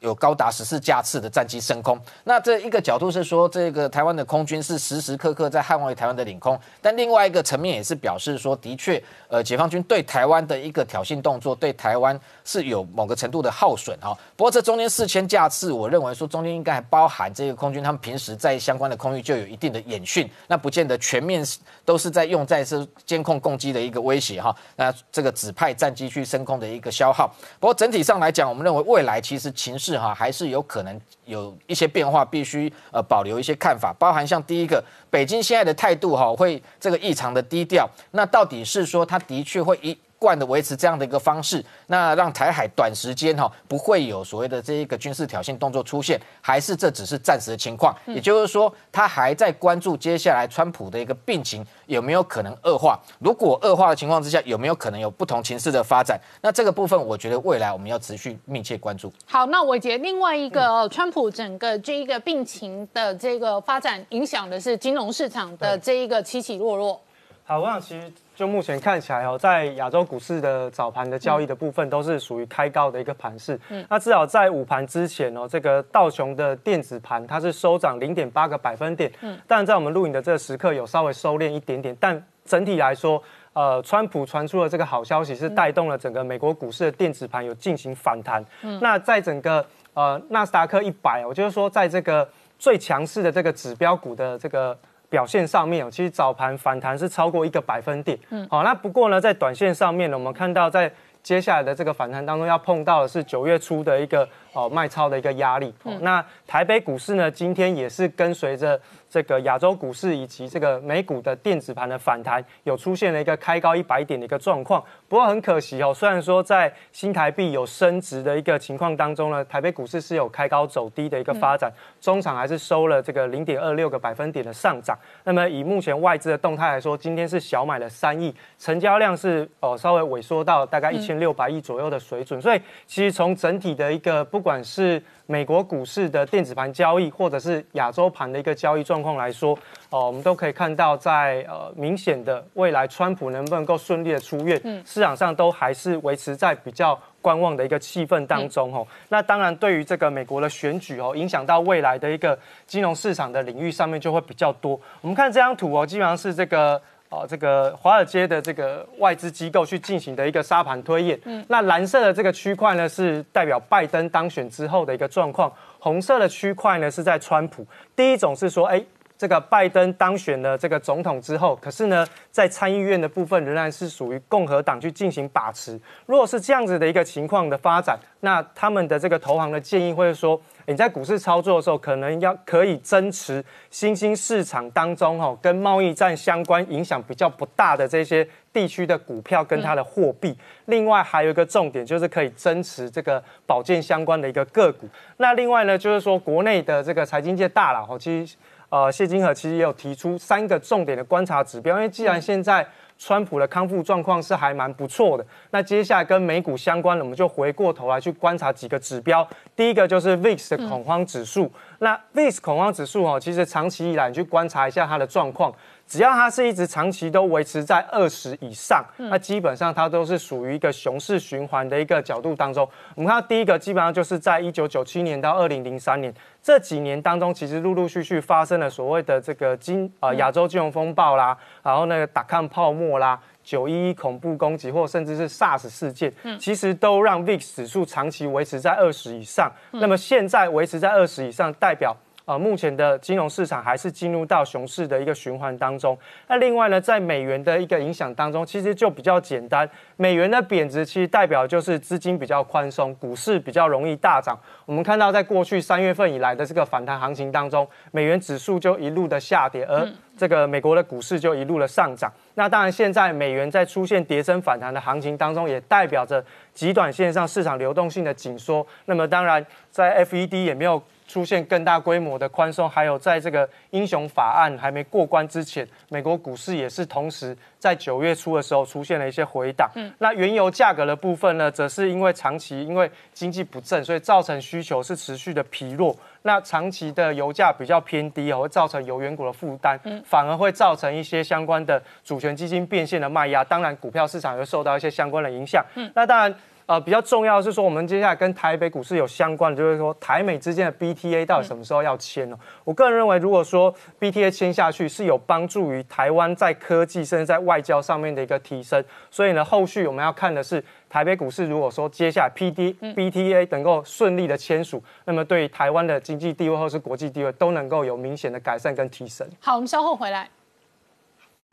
有高达十四架次的战机升空，那这一个角度是说，这个台湾的空军是时时刻刻在捍卫台湾的领空，但另外一个层面也是表示说，的确，呃，解放军对台湾的一个挑衅动作，对台湾是有某个程度的耗损哈。不过这中间四千架次，我认为说中间应该还包含这个空军他们平时在相关的空域就有一定的演训，那不见得全面都是在用在是监控攻击的一个威胁哈。那这个指派战机去升空的一个消耗，不过整体上来讲，我们认为未来其实。形势哈还是有可能有一些变化，必须呃保留一些看法，包含像第一个，北京现在的态度哈会这个异常的低调，那到底是说他的确会一。惯的维持这样的一个方式，那让台海短时间哈不会有所谓的这一个军事挑衅动作出现，还是这只是暂时的情况？也就是说，他还在关注接下来川普的一个病情有没有可能恶化？如果恶化的情况之下，有没有可能有不同情势的发展？那这个部分，我觉得未来我们要持续密切关注。好，那我觉得另外一个川普整个这一个病情的这个发展，影响的是金融市场的这一个起起落落。好，我想其实。就目前看起来哦，在亚洲股市的早盘的交易的部分，都是属于开高的一个盘势。嗯，那至少在午盘之前哦，这个道琼的电子盘它是收涨零点八个百分点。嗯，但在我们录影的这个时刻有稍微收敛一点点，但整体来说，呃，川普传出了这个好消息，是带动了整个美国股市的电子盘有进行反弹。嗯，那在整个呃纳斯达克一百，我就是说，在这个最强势的这个指标股的这个。表现上面哦，其实早盘反弹是超过一个百分点。嗯，好，那不过呢，在短线上面呢，我们看到在接下来的这个反弹当中，要碰到的是九月初的一个哦卖超的一个压力。嗯，那台北股市呢，今天也是跟随着。这个亚洲股市以及这个美股的电子盘的反弹，有出现了一个开高一百点的一个状况。不过很可惜哦，虽然说在新台币有升值的一个情况当中呢，台北股市是有开高走低的一个发展，中场还是收了这个零点二六个百分点的上涨。那么以目前外资的动态来说，今天是小买了三亿，成交量是哦稍微萎缩到大概一千六百亿左右的水准。所以其实从整体的一个不管是美国股市的电子盘交易，或者是亚洲盘的一个交易状况来说，哦，我们都可以看到，在呃明显的未来，川普能不能够顺利的出院，市场上都还是维持在比较观望的一个气氛当中哦。那当然，对于这个美国的选举哦，影响到未来的一个金融市场的领域上面就会比较多。我们看这张图哦，基本上是这个。哦，这个华尔街的这个外资机构去进行的一个沙盘推演。嗯，那蓝色的这个区块呢，是代表拜登当选之后的一个状况；红色的区块呢，是在川普。第一种是说，哎，这个拜登当选了这个总统之后，可是呢，在参议院的部分仍然是属于共和党去进行把持。如果是这样子的一个情况的发展，那他们的这个投行的建议会说，你在股市操作的时候，可能要可以增持新兴市场当中哦，跟贸易战相关影响比较不大的这些地区的股票跟它的货币。另外还有一个重点就是可以增持这个保健相关的一个个股。那另外呢，就是说国内的这个财经界大佬哦，其实。呃，谢金河其实也有提出三个重点的观察指标，因为既然现在川普的康复状况是还蛮不错的，那接下来跟美股相关的，我们就回过头来去观察几个指标。第一个就是 VIX 的恐慌指数，那 VIX 恐慌指数哦，其实长期以来你去观察一下它的状况。只要它是一直长期都维持在二十以上，那基本上它都是属于一个熊市循环的一个角度当中。我们看到第一个，基本上就是在一九九七年到二零零三年这几年当中，其实陆陆续续发生了所谓的这个金啊亚洲金融风暴啦，然后那个打抗泡沫啦，九一一恐怖攻击，或甚至是 SARS 事件，其实都让 VIX 指数长期维持在二十以上。那么现在维持在二十以上，代表。啊，目前的金融市场还是进入到熊市的一个循环当中。那另外呢，在美元的一个影响当中，其实就比较简单。美元的贬值其实代表就是资金比较宽松，股市比较容易大涨。我们看到，在过去三月份以来的这个反弹行情当中，美元指数就一路的下跌，而这个美国的股市就一路的上涨。那当然，现在美元在出现跌升反弹的行情当中，也代表着极短线上市场流动性的紧缩。那么当然，在 FED 也没有。出现更大规模的宽松，还有在这个英雄法案还没过关之前，美国股市也是同时在九月初的时候出现了一些回档。嗯，那原油价格的部分呢，则是因为长期因为经济不振，所以造成需求是持续的疲弱。那长期的油价比较偏低哦，会造成油源股的负担，反而会造成一些相关的主权基金变现的卖压。当然，股票市场又受到一些相关的影响。嗯，那当然。呃，比较重要的是说，我们接下来跟台北股市有相关的，就是说台美之间的 BTA 到底什么时候要签呢？我个人认为，如果说 BTA 签下去，是有帮助于台湾在科技甚至在外交上面的一个提升。所以呢，后续我们要看的是台北股市，如果说接下来 PD BTA 能够顺利的签署，那么对台湾的经济地位或是国际地位都能够有明显的改善跟提升。好，我们稍后回来。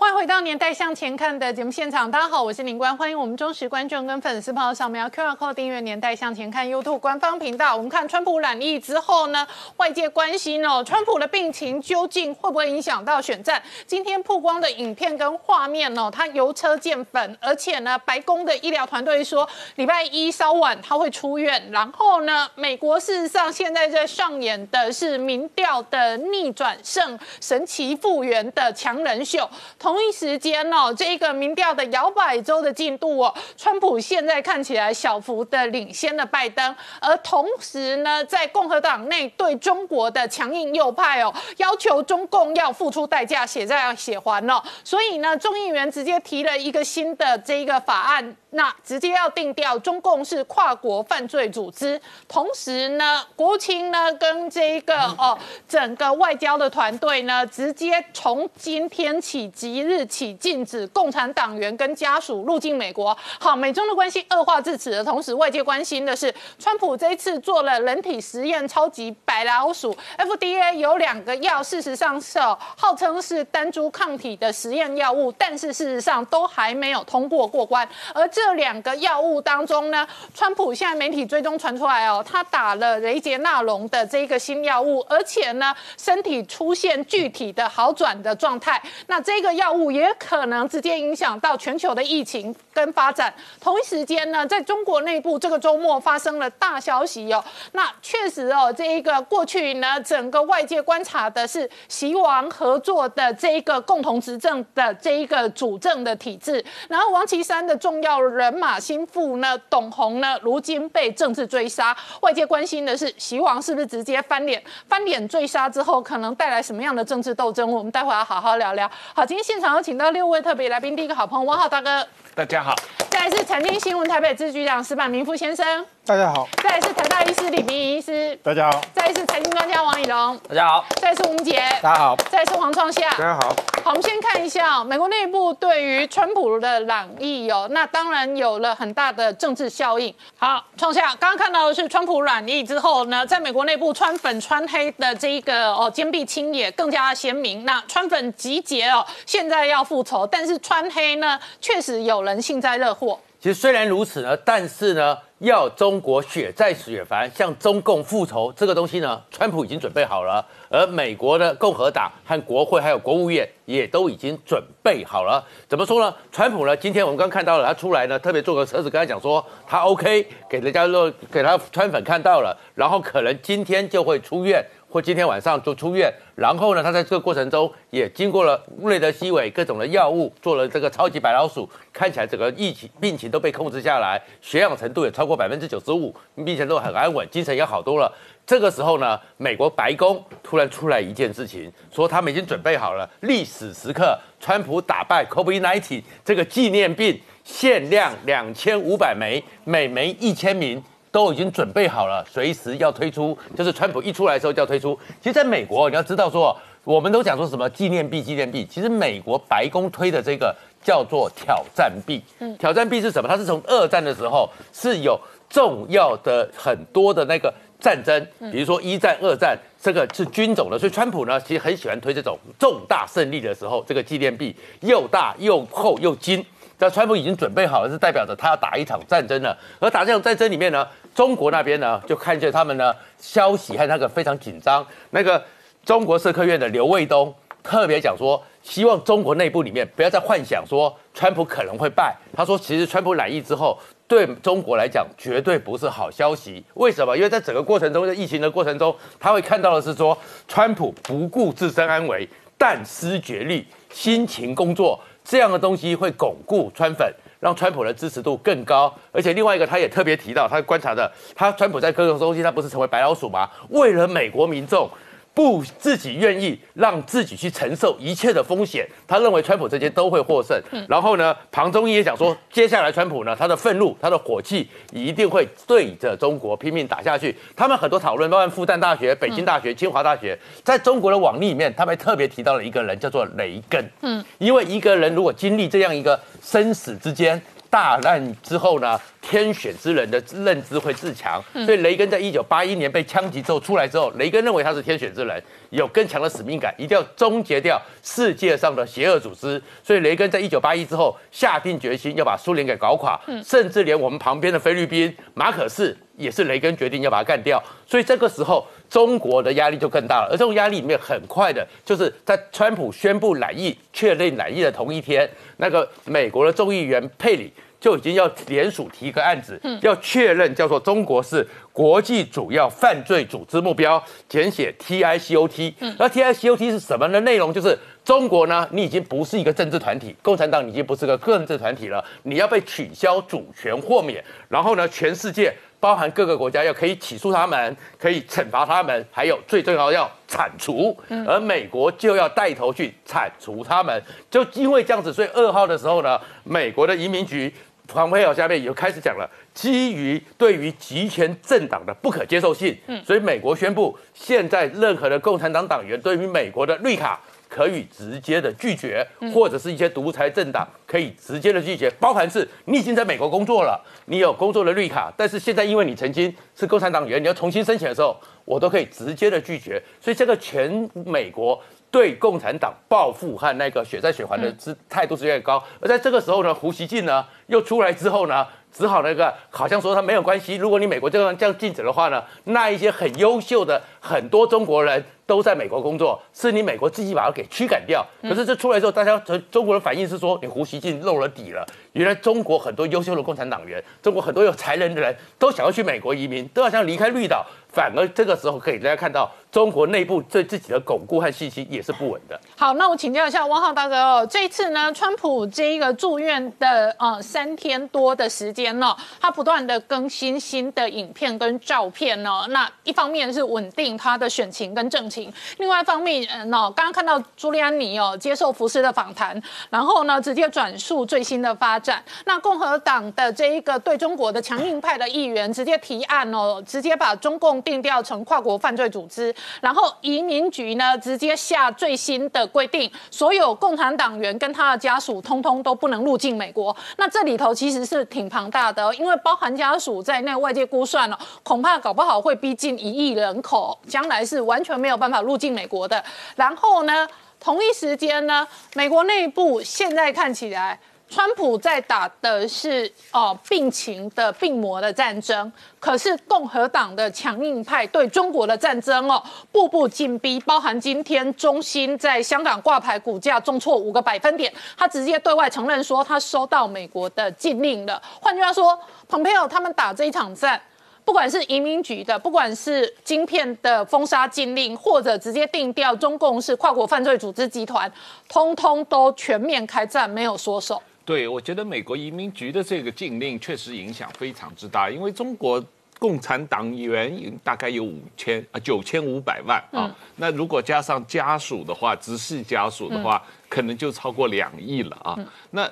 欢迎回到《年代向前看》的节目现场，大家好，我是林官，欢迎我们忠实观众跟粉丝朋友扫描 QR Code 订阅《年代向前看》YouTube 官方频道。我们看川普染疫之后呢，外界关心哦，川普的病情究竟会不会影响到选战？今天曝光的影片跟画面哦，他油车见粉，而且呢，白宫的医疗团队说礼拜一稍晚他会出院。然后呢，美国事实上现在在上演的是民调的逆转胜、神奇复原的强人秀。同同一时间哦，这一个民调的摇摆州的进度哦，川普现在看起来小幅的领先了拜登，而同时呢，在共和党内对中国的强硬右派哦，要求中共要付出代价，血债要血还了，所以呢，众议员直接提了一个新的这一个法案。那直接要定调中共是跨国犯罪组织，同时呢，国务卿呢跟这一个哦整个外交的团队呢，直接从今天起即日起禁止共产党员跟家属入境美国。好，美中的关系恶化至此的同时，外界关心的是，川普这一次做了人体实验，超级白老鼠，FDA 有两个药，事实上是号称是单株抗体的实验药物，但是事实上都还没有通过过关，而这。两个药物当中呢，川普现在媒体追踪传出来哦，他打了雷杰纳隆的这个新药物，而且呢，身体出现具体的好转的状态。那这个药物也可能直接影响到全球的疫情跟发展。同一时间呢，在中国内部这个周末发生了大消息哦，那确实哦，这一个过去呢，整个外界观察的是习王合作的这一个共同执政的这一个主政的体制，然后王岐山的重要。人马心腹呢？董宏呢？如今被政治追杀，外界关心的是习王是不是直接翻脸？翻脸追杀之后，可能带来什么样的政治斗争？我们待会要好好聊聊。好，今天现场有请到六位特别来宾，第一个好朋友汪浩大哥，大家好。再再来是财经新闻台北支局长石板明夫先生，大家好，再来是台大医师李明仪医师，大家好，再来是财经专家王以龙，大家好，再来是吴杰，大家好，再来是黄创夏。大家好。好，我们先看一下美国内部对于川普的朗意哦，那当然有了很大的政治效应。好，创夏刚刚看到的是川普软意之后呢，在美国内部川粉川黑的这一个哦坚壁清野更加鲜明。那川粉集结哦，现在要复仇，但是川黑呢，确实有人幸灾乐祸。其实虽然如此呢，但是呢，要中国血债血还，向中共复仇这个东西呢，川普已经准备好了，而美国的共和党和国会还有国务院也都已经准备好了。怎么说呢？川普呢，今天我们刚看到了他出来呢，特别坐个车子跟他讲说他 OK，给人家说给他川粉看到了，然后可能今天就会出院。或今天晚上就出院，然后呢，他在这个过程中也经过了瑞德西韦各种的药物，做了这个超级白老鼠，看起来整个疫情病情都被控制下来，血氧程度也超过百分之九十五，并且都很安稳，精神也好多了。这个时候呢，美国白宫突然出来一件事情，说他们已经准备好了历史时刻，川普打败 COVID-19 这个纪念病，限量两千五百枚，每枚一千名。都已经准备好了，随时要推出。就是川普一出来的时候就要推出。其实，在美国，你要知道说，我们都讲说什么纪念币、纪念币。其实，美国白宫推的这个叫做挑战币。嗯，挑战币是什么？它是从二战的时候是有重要的很多的那个战争，比如说一战、二战，这个是军种的。所以，川普呢，其实很喜欢推这种重大胜利的时候，这个纪念币又大又厚又金。那川普已经准备好了，是代表着他要打一场战争了。而打这场战争里面呢，中国那边呢就看见他们呢消息和那个非常紧张。那个中国社科院的刘卫东特别讲说，希望中国内部里面不要再幻想说川普可能会败。他说，其实川普染疫之后，对中国来讲绝对不是好消息。为什么？因为在整个过程中，在疫情的过程中，他会看到的是说，川普不顾自身安危，但失绝力，辛勤工作。这样的东西会巩固川粉，让川普的支持度更高。而且另外一个，他也特别提到，他观察的，他川普在各个东西，他不是成为白老鼠吗？为了美国民众。不自己愿意让自己去承受一切的风险，他认为川普这些都会获胜。然后呢，庞中义也讲说，接下来川普呢，他的愤怒、他的火气一定会对着中国拼命打下去。他们很多讨论，包括复旦大学、北京大学、清华大学，在中国的网历里面，他们特别提到了一个人，叫做雷根。嗯，因为一个人如果经历这样一个生死之间。大难之后呢，天选之人的认知会自强，所以雷根在一九八一年被枪击之后出来之后，雷根认为他是天选之人，有更强的使命感，一定要终结掉世界上的邪恶组织。所以雷根在一九八一之后下定决心要把苏联给搞垮，甚至连我们旁边的菲律宾马可斯也是雷根决定要把他干掉。所以这个时候中国的压力就更大了，而这种压力里面很快的就是在川普宣布染疫、确认染疫的同一天，那个美国的众议员佩里。就已经要联署提一个案子，要确认叫做中国是国际主要犯罪组织目标，简写 TICOT。那 TICOT 是什么呢？内容就是中国呢，你已经不是一个政治团体，共产党已经不是个政治团体了，你要被取消主权豁免，然后呢，全世界。包含各个国家要可以起诉他们，可以惩罚他们，还有最重要要铲除，而美国就要带头去铲除他们。就因为这样子，所以二号的时候呢，美国的移民局黄佩尔下面也开始讲了，基于对于集权政党的不可接受性，所以美国宣布，现在任何的共产党党员对于美国的绿卡。可以直接的拒绝，或者是一些独裁政党可以直接的拒绝，包含是你已经在美国工作了，你有工作的绿卡，但是现在因为你曾经是共产党员，你要重新申请的时候，我都可以直接的拒绝。所以这个全美国对共产党报复和那个血债血还的姿态度是越高。而在这个时候呢，胡锡进呢又出来之后呢，只好那个好像说他没有关系，如果你美国这样这样禁止的话呢，那一些很优秀的很多中国人。都在美国工作，是你美国自己把它给驱赶掉。可是这出来之后，大家中中国的反应是说，你胡锡进露了底了。原来中国很多优秀的共产党员，中国很多有才能的人都想要去美国移民，都要想离开绿岛。反而这个时候可以大家看到，中国内部对自己的巩固和信心也是不稳的。好，那我请教一下汪浩大哥哦，这一次呢，川普这一个住院的呃三三天多的时间呢，他不断的更新新的影片跟照片呢，那一方面是稳定。他的选情跟政情。另外一方面，呃，那刚刚看到朱利安尼哦接受福斯的访谈，然后呢直接转述最新的发展。那共和党的这一个对中国的强硬派的议员直接提案哦，直接把中共定调成跨国犯罪组织，然后移民局呢直接下最新的规定，所有共产党员跟他的家属通通都不能入境美国。那这里里头其实是挺庞大的，因为包含家属在内，外界估算了，恐怕搞不好会逼近一亿人口，将来是完全没有办法入境美国的。然后呢，同一时间呢，美国内部现在看起来。川普在打的是哦病情的病魔的战争，可是共和党的强硬派对中国的战争哦步步紧逼，包含今天中芯在香港挂牌股价重挫五个百分点，他直接对外承认说他收到美国的禁令了。换句话说，蓬佩奥他们打这一场战。不管是移民局的，不管是晶片的封杀禁令，或者直接定调中共是跨国犯罪组织集团，通通都全面开战，没有缩手。对，我觉得美国移民局的这个禁令确实影响非常之大，因为中国共产党员大概有五千啊九千五百万啊，那如果加上家属的话，直系家属的话，可能就超过两亿了啊。那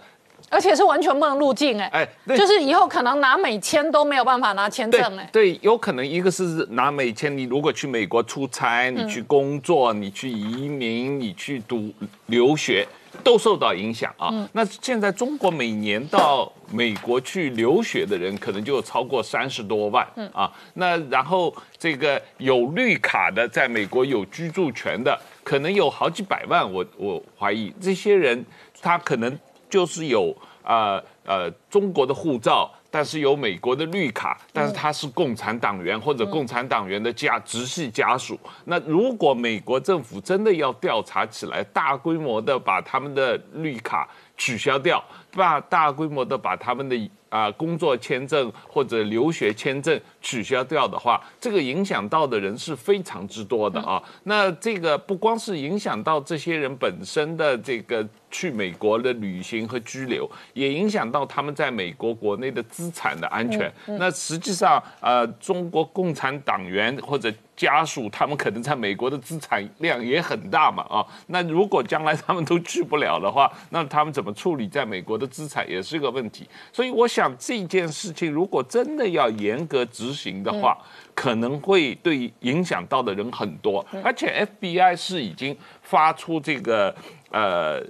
而且是完全不能入境哎，哎，就是以后可能拿美签都没有办法拿签证哎。对，有可能一个是拿美签，你如果去美国出差，你去工作，你去移民，你去读留学，都受到影响啊。那现在中国每年到美国去留学的人，可能就超过三十多万啊。那然后这个有绿卡的，在美国有居住权的，可能有好几百万。我我怀疑这些人，他可能。就是有呃呃中国的护照，但是有美国的绿卡，但是他是共产党员或者共产党员的家直系家属。那如果美国政府真的要调查起来，大规模的把他们的绿卡取消掉，把大规模的把他们的啊工作签证或者留学签证取消掉的话，这个影响到的人是非常之多的啊。那这个不光是影响到这些人本身的这个。去美国的旅行和居留，也影响到他们在美国国内的资产的安全。那实际上，呃，中国共产党员或者家属，他们可能在美国的资产量也很大嘛，啊，那如果将来他们都去不了的话，那他们怎么处理在美国的资产也是个问题。所以，我想这件事情如果真的要严格执行的话，可能会对影响到的人很多。而且，FBI 是已经发出这个。呃，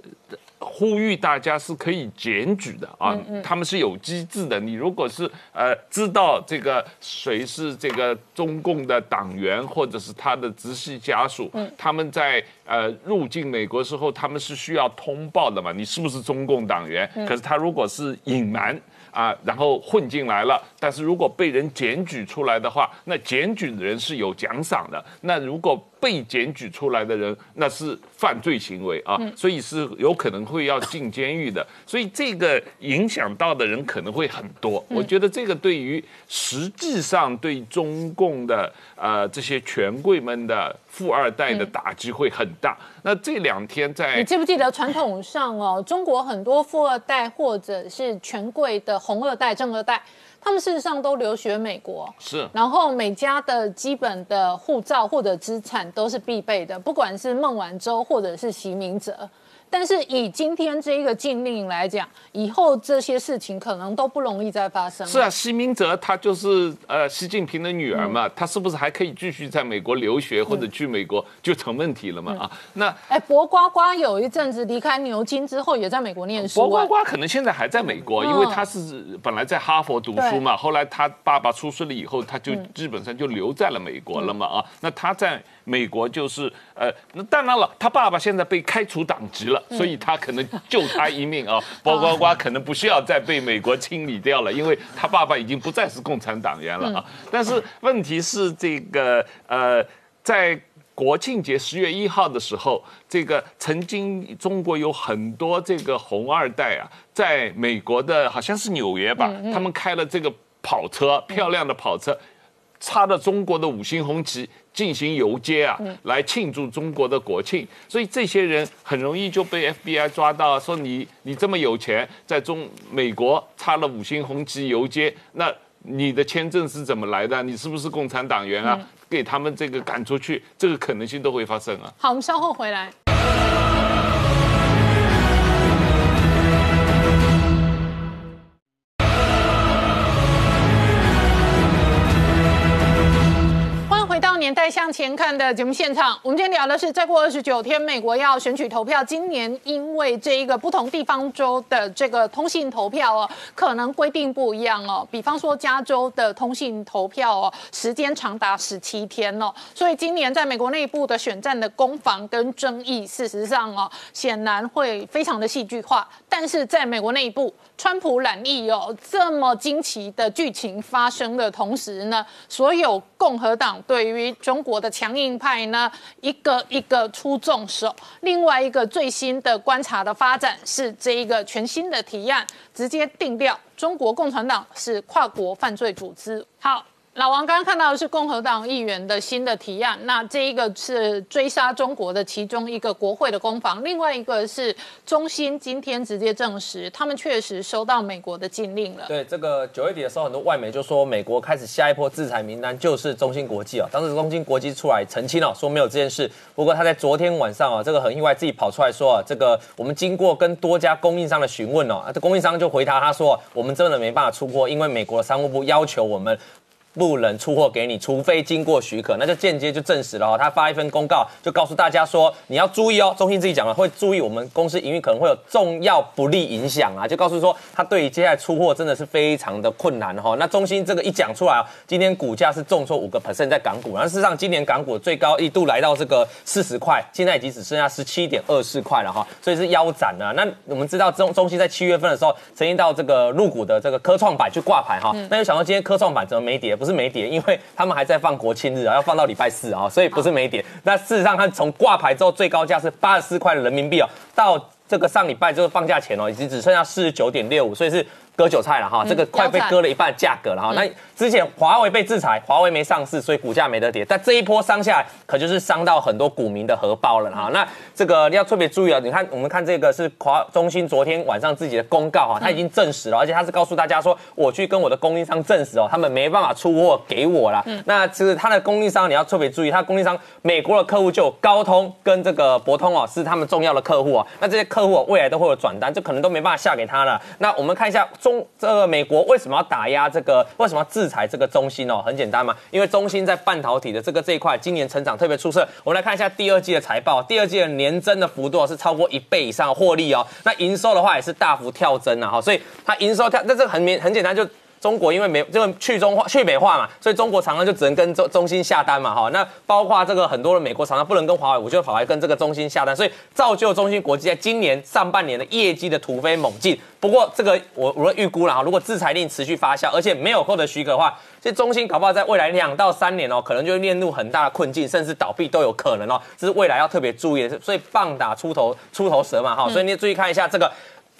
呼吁大家是可以检举的啊，他们是有机制的。你如果是呃知道这个谁是这个中共的党员或者是他的直系家属，他们在呃入境美国时候，他们是需要通报的嘛？你是不是中共党员？可是他如果是隐瞒。啊，然后混进来了，但是如果被人检举出来的话，那检举的人是有奖赏的。那如果被检举出来的人，那是犯罪行为啊，所以是有可能会要进监狱的。所以这个影响到的人可能会很多。我觉得这个对于实际上对中共的呃这些权贵们的富二代的打击会很大。那这两天在你记不记得传统上哦，中国很多富二代或者是权贵的红二代、正二代，他们事实上都留学美国，是，然后每家的基本的护照或者资产都是必备的，不管是孟晚舟或者是席明哲。但是以今天这一个禁令来讲，以后这些事情可能都不容易再发生。是啊，习明哲他就是呃习近平的女儿嘛，他是不是还可以继续在美国留学或者去美国就成问题了嘛？啊，那哎，博瓜瓜有一阵子离开牛津之后，也在美国念书。博瓜瓜可能现在还在美国，因为他是本来在哈佛读书嘛，后来他爸爸出事了以后，他就基本上就留在了美国了嘛。啊，那他在。美国就是呃，那当然了，他爸爸现在被开除党籍了，所以他可能救他一命啊。包瓜瓜可能不需要再被美国清理掉了，因为他爸爸已经不再是共产党员了啊。但是问题是这个呃，在国庆节十月一号的时候，这个曾经中国有很多这个红二代啊，在美国的好像是纽约吧，他们开了这个跑车，漂亮的跑车。插着中国的五星红旗进行游街啊，来庆祝中国的国庆，所以这些人很容易就被 FBI 抓到，说你你这么有钱，在中美国插了五星红旗游街，那你的签证是怎么来的？你是不是共产党员啊？给他们这个赶出去，这个可能性都会发生啊。好，我们稍后回来。年代向前看》的节目现场。我们今天聊的是，再过二十九天，美国要选举投票。今年因为这一个不同地方州的这个通信投票哦，可能规定不一样哦。比方说，加州的通信投票哦，时间长达十七天哦。所以今年在美国内部的选战的攻防跟争议，事实上哦，显然会非常的戏剧化。但是在美国内部，川普染疫哦，这么惊奇的剧情发生的同时呢，所有共和党对于中国的强硬派呢，一个一个出重手。另外一个最新的观察的发展是，这一个全新的提案直接定调中国共产党是跨国犯罪组织。好。老王刚刚看到的是共和党议员的新的提案，那这一个是追杀中国的其中一个国会的攻防，另外一个是中兴今天直接证实，他们确实收到美国的禁令了。对，这个九月底的时候，很多外媒就说美国开始下一波制裁名单就是中芯国际啊。当时中芯国际出来澄清了，说没有这件事。不过他在昨天晚上啊，这个很意外，自己跑出来说啊，这个我们经过跟多家供应商的询问哦，这供应商就回答他说，我们真的没办法出货，因为美国的商务部要求我们。不能出货给你，除非经过许可，那就间接就证实了哦。他发一份公告，就告诉大家说，你要注意哦。中信自己讲了，会注意我们公司营运可能会有重要不利影响啊，就告诉说他对于接下来出货真的是非常的困难哈。那中兴这个一讲出来啊，今天股价是重挫五个 percent 在港股，然后事实上今年港股最高一度来到这个四十块，现在已经只剩下十七点二四块了哈，所以是腰斩了。那我们知道中中兴在七月份的时候，曾经到这个入股的这个科创板去挂牌哈，那就想到今天科创板怎么没跌？不是没跌，因为他们还在放国庆日啊，要放到礼拜四啊，所以不是没跌。那事实上，它从挂牌之后最高价是八十四块人民币哦，到这个上礼拜就是放假前哦，已经只剩下四十九点六五，所以是割韭菜了哈，这个快被割了一半价格了哈。那之前华为被制裁，华为没上市，所以股价没得跌。但这一波伤下来，可就是伤到很多股民的荷包了哈。那这个你要特别注意啊！你看，我们看这个是华中心昨天晚上自己的公告哈，他已经证实了，而且他是告诉大家说，我去跟我的供应商证实哦，他们没办法出货给我了。那其实他的供应商你要特别注意，他供应商美国的客户就有高通跟这个博通哦，是他们重要的客户哦。那这些客户未来都会有转单，就可能都没办法下给他了。那我们看一下中这个美国为什么要打压这个，为什么要制裁这个中芯哦？很简单嘛，因为中芯在半导体的这个这一块，今年成长特别出色。我们来看一下第二季的财报，第二季的年增的幅度是超过一倍以上获利哦。那营收的话也是大幅跳增啊，哈，所以它营收跳，那这个很明很简单就。中国因为没这个去中化、去美化嘛，所以中国厂商就只能跟中中心下单嘛，哈。那包括这个很多的美国厂商不能跟华为，我就跑来跟这个中心下单，所以造就中芯国际在今年上半年的业绩的突飞猛进。不过这个我我预估了哈，如果制裁令持续发酵，而且没有获得许可的话，这中芯搞不好在未来两到三年哦，可能就会陷入很大的困境，甚至倒闭都有可能哦。这是未来要特别注意的，所以棒打出头出头蛇嘛，哈。所以你注意看一下这个。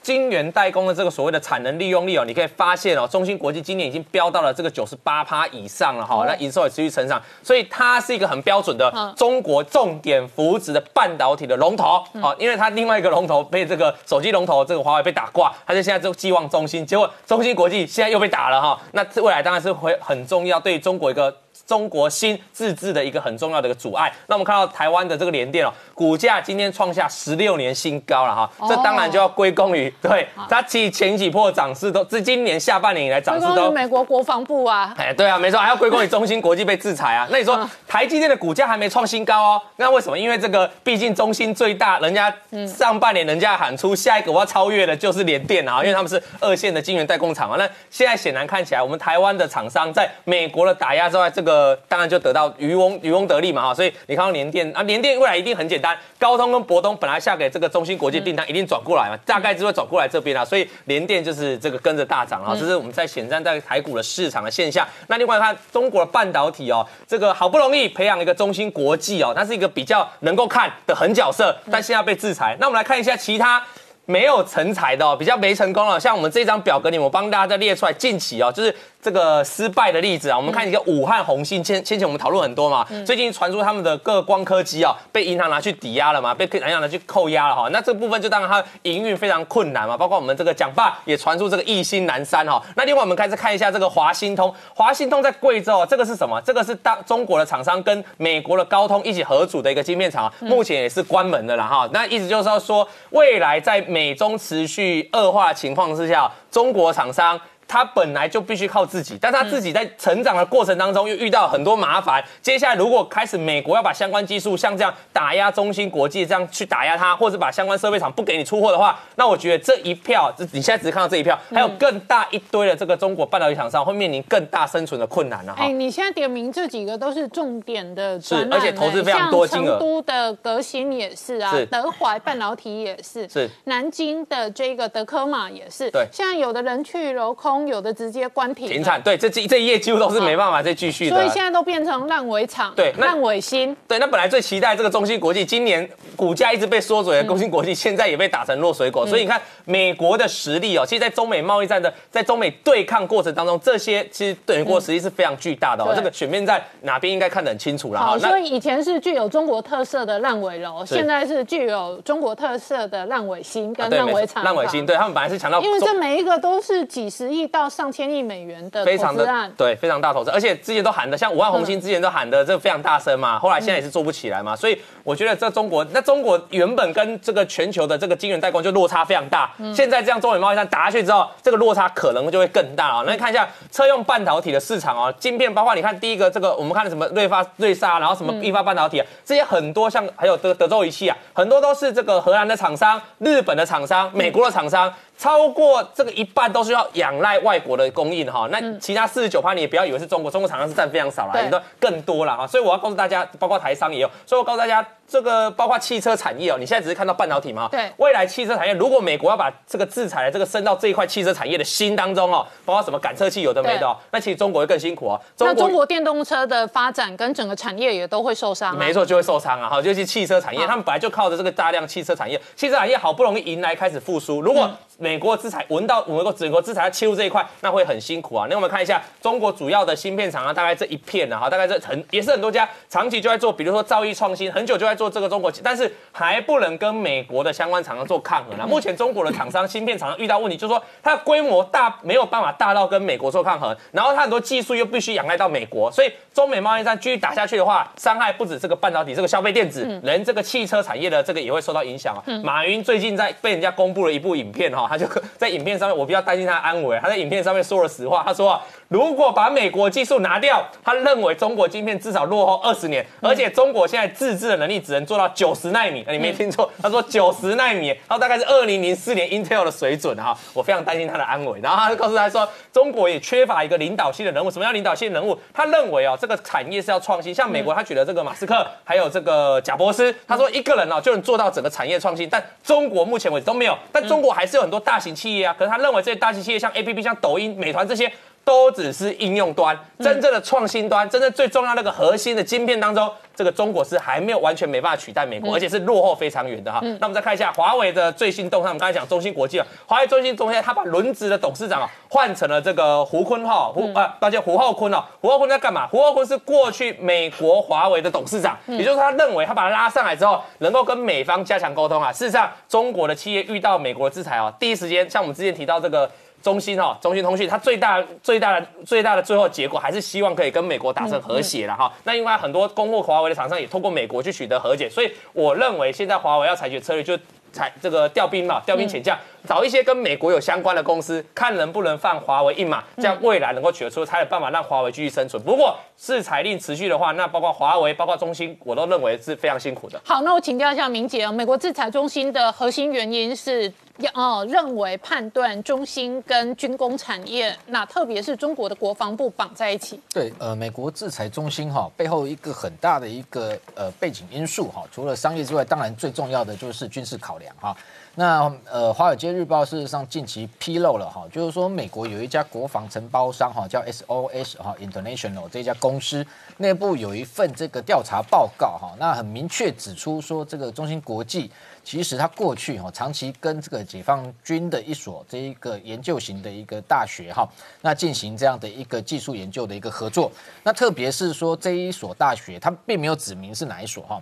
晶圆代工的这个所谓的产能利用率哦，你可以发现哦，中芯国际今年已经飙到了这个九十八趴以上了哈，那营收也持续成长，所以它是一个很标准的中国重点扶植的半导体的龙头哦，因为它另外一个龙头被这个手机龙头这个华为被打挂，它就现在就寄望中芯，结果中芯国际现在又被打了哈，那未来当然是会很重要，对中国一个。中国新自治的一个很重要的一个阻碍。那我们看到台湾的这个联电哦，股价今天创下十六年新高了哈。这当然就要归功于对它其前几波涨势都自今年下半年以来涨势都美国国防部啊。哎，对啊，没错，还要归功于中芯国际被制裁啊。那你说台积电的股价还没创新高哦？那为什么？因为这个毕竟中芯最大，人家上半年人家喊出下一个我要超越的就是联电啊，因为他们是二线的晶圆代工厂啊。那现在显然看起来，我们台湾的厂商在美国的打压之外，这个。呃，当然就得到渔翁渔翁得利嘛哈，所以你看到联电啊，联电未来一定很简单，高通跟博通本来下给这个中芯国际订单，一定转过来嘛，大概就会转过来这边啊，所以联电就是这个跟着大涨啊，这是我们在显站在台股的市场的现象。那另外看中国的半导体哦，这个好不容易培养一个中芯国际哦，它是一个比较能够看的狠角色，但现在被制裁。那我们来看一下其他。没有成才的哦，比较没成功了。像我们这张表格里，我帮大家再列出来近期哦，就是这个失败的例子啊，我们看一个武汉红星，先先前我们讨论很多嘛，最近传出他们的各光科技啊被银行拿去抵押了嘛，被银行拿去扣押了哈，那这部分就当然它营运非常困难嘛，包括我们这个蒋爸也传出这个一心南山哈，那另外我们开始看一下这个华兴通，华兴通在贵州啊，这个是什么？这个是当中国的厂商跟美国的高通一起合组的一个晶片厂，目前也是关门的了哈，那意思就是要说未来在美中持续恶化情况之下，中国厂商。他本来就必须靠自己，但他自己在成长的过程当中又遇到很多麻烦。接下来如果开始美国要把相关技术像这样打压中芯国际，这样去打压他，或者把相关设备厂不给你出货的话，那我觉得这一票，你现在只是看到这一票，还有更大一堆的这个中国半导体厂商会面临更大生存的困难了。哎，你现在点名这几个都是重点的，是而且投资非常多金额。成都的革新也是啊，德怀半导体也是，是南京的这个德科玛也是。对，现在有的人去镂空，有的直接关停停产，对，这这这一页几乎都是没办法再继续的，所以现在都变成烂尾厂，对，烂尾新，对，那本来最期待这个中芯国际，今年股价一直被缩水的中芯国际，现在也被打成落水狗，所以你看美国的实力哦，其实，在中美贸易战的，在中美对抗过程当中，这些其实对美国实力是非常巨大的哦，这个选面在哪边应该看得很清楚了哈。所以以前是具有中国特色的烂尾楼，现在是具有中国特色的烂尾新跟烂尾厂，烂尾新，对他们本来是强调，因为这每一个都是几十亿到上千亿美元的，非常。对，非常大投资，而且之前都喊的，像五万红星之前都喊的这个非常大声嘛，后来现在也是做不起来嘛，所以我觉得这中国，那中国原本跟这个全球的这个晶圆代工就落差非常大，现在这样中美贸易战打下去之后，这个落差可能就会更大啊。那你看一下车用半导体的市场哦，晶片包括你看第一个这个我们看的什么瑞发瑞萨，然后什么易发半导体啊，这些很多像还有德德州仪器啊，很多都是这个荷兰的厂商、日本的厂商、美国的厂商。超过这个一半都是要仰赖外国的供应哈，那其他四十九趴你也不要以为是中国，中国厂商是占非常少了，很多更多了哈，所以我要告诉大家，包括台商也有，所以我告诉大家。这个包括汽车产业哦，你现在只是看到半导体嘛？对。未来汽车产业，如果美国要把这个制裁的这个升到这一块汽车产业的心当中哦，包括什么感测器有的没的，哦那其实中国会更辛苦哦。那中国电动车的发展跟整个产业也都会受伤。没错，就会受伤啊！哈，尤其汽车产业，他们本来就靠着这个大量汽车产业，汽车产业好不容易迎来开始复苏，如果美国制裁闻到美国整个制裁要切入这一块，那会很辛苦啊。那我们看一下中国主要的芯片厂啊，大概这一片呢，哈，大概这很也是很多家长期就在做，比如说兆易创新，很久就在做这个中国，但是。还不能跟美国的相关厂商做抗衡啊。目前中国的厂商芯片厂商遇到问题，就是说它的规模大没有办法大到跟美国做抗衡，然后它很多技术又必须仰赖到美国，所以中美贸易战继续打下去的话，伤害不止这个半导体、这个消费电子，连这个汽车产业的这个也会受到影响啊。马云最近在被人家公布了一部影片哈，他就在影片上面，我比较担心他的安危。他在影片上面说了实话，他说啊如果把美国技术拿掉，他认为中国晶片至少落后二十年，而且中国现在自制的能力只能做到九十。纳米，你没听错，他说九十纳米，然后大概是二零零四年 Intel 的水准哈，我非常担心他的安危。然后他就告诉他说，中国也缺乏一个领导性的人物。什么叫领导性人物？他认为哦，这个产业是要创新。像美国，他举了这个马斯克，还有这个贾伯斯，他说一个人哦就能做到整个产业创新。但中国目前为止都没有。但中国还是有很多大型企业啊，可是他认为这些大型企业像 A P P、像抖音、美团这些。都只是应用端，真正的创新端，真正最重要那个核心的晶片当中，这个中国是还没有完全没办法取代美国，而且是落后非常远的哈。那我们再看一下华为的最新动态，我们刚才讲中芯国际啊，华为最新动态，他把轮值的董事长啊换成了这个胡坤浩，胡啊，抱歉胡浩坤哦，胡浩坤在干嘛？胡浩坤是过去美国华为的董事长，也就是他认为他把他拉上来之后，能够跟美方加强沟通啊。事实上，中国的企业遇到美国的制裁啊，第一时间像我们之前提到这个。中兴哈，中兴通讯，它最大最大的最大的最后结果还是希望可以跟美国达成和解了哈。那另外很多供货华为的厂商也通过美国去取得和解，所以我认为现在华为要采取策略就采这个调兵嘛，调兵遣将，找一些跟美国有相关的公司，看能不能放华为一马，这样未来能够取得出才有办法让华为继续生存。不过制裁令持续的话，那包括华为，包括中兴，我都认为是非常辛苦的。好，那我请教一下明姐啊，美国制裁中兴的核心原因是？要哦，认为判断中心跟军工产业，那特别是中国的国防部绑在一起。对，呃，美国制裁中心哈，背后一个很大的一个呃背景因素哈，除了商业之外，当然最重要的就是军事考量哈。那呃，《华尔街日报》事实上近期披露了哈，就是说美国有一家国防承包商哈，叫 SOS 哈 International 这家公司内部有一份这个调查报告哈，那很明确指出说，这个中芯国际其实它过去哈长期跟这个解放军的一所这一个研究型的一个大学哈，那进行这样的一个技术研究的一个合作。那特别是说这一所大学，它并没有指明是哪一所哈。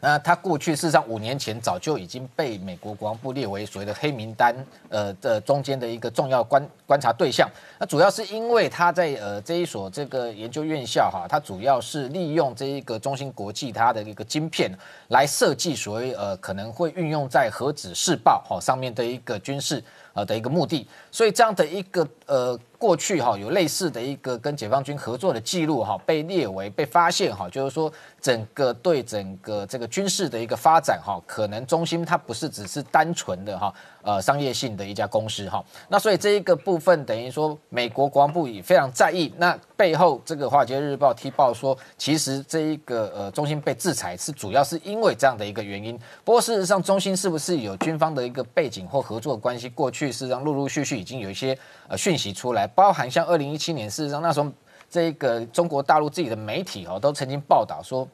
那他过去事实上五年前早就已经被美国国防部列为所谓的黑名单，呃的中间的一个重要观观察对象。那主要是因为他在呃这一所这个研究院校哈，它主要是利用这一个中芯国际它的一个晶片来设计所谓呃可能会运用在核子试爆哈上面的一个军事呃的一个目的。所以这样的一个呃。过去哈有类似的一个跟解放军合作的记录哈，被列为被发现哈，就是说整个对整个这个军事的一个发展哈，可能中心它不是只是单纯的哈呃商业性的一家公司哈，那所以这一个部分等于说美国国防部也非常在意，那背后这个华尔街日报踢爆说，其实这一个呃中心被制裁是主要是因为这样的一个原因，不过事实上中心是不是有军方的一个背景或合作关系？过去事实上陆陆续续已经有一些呃讯息出来。包含像二零一七年，事实上那时候，这个中国大陆自己的媒体哦，都曾经报道说，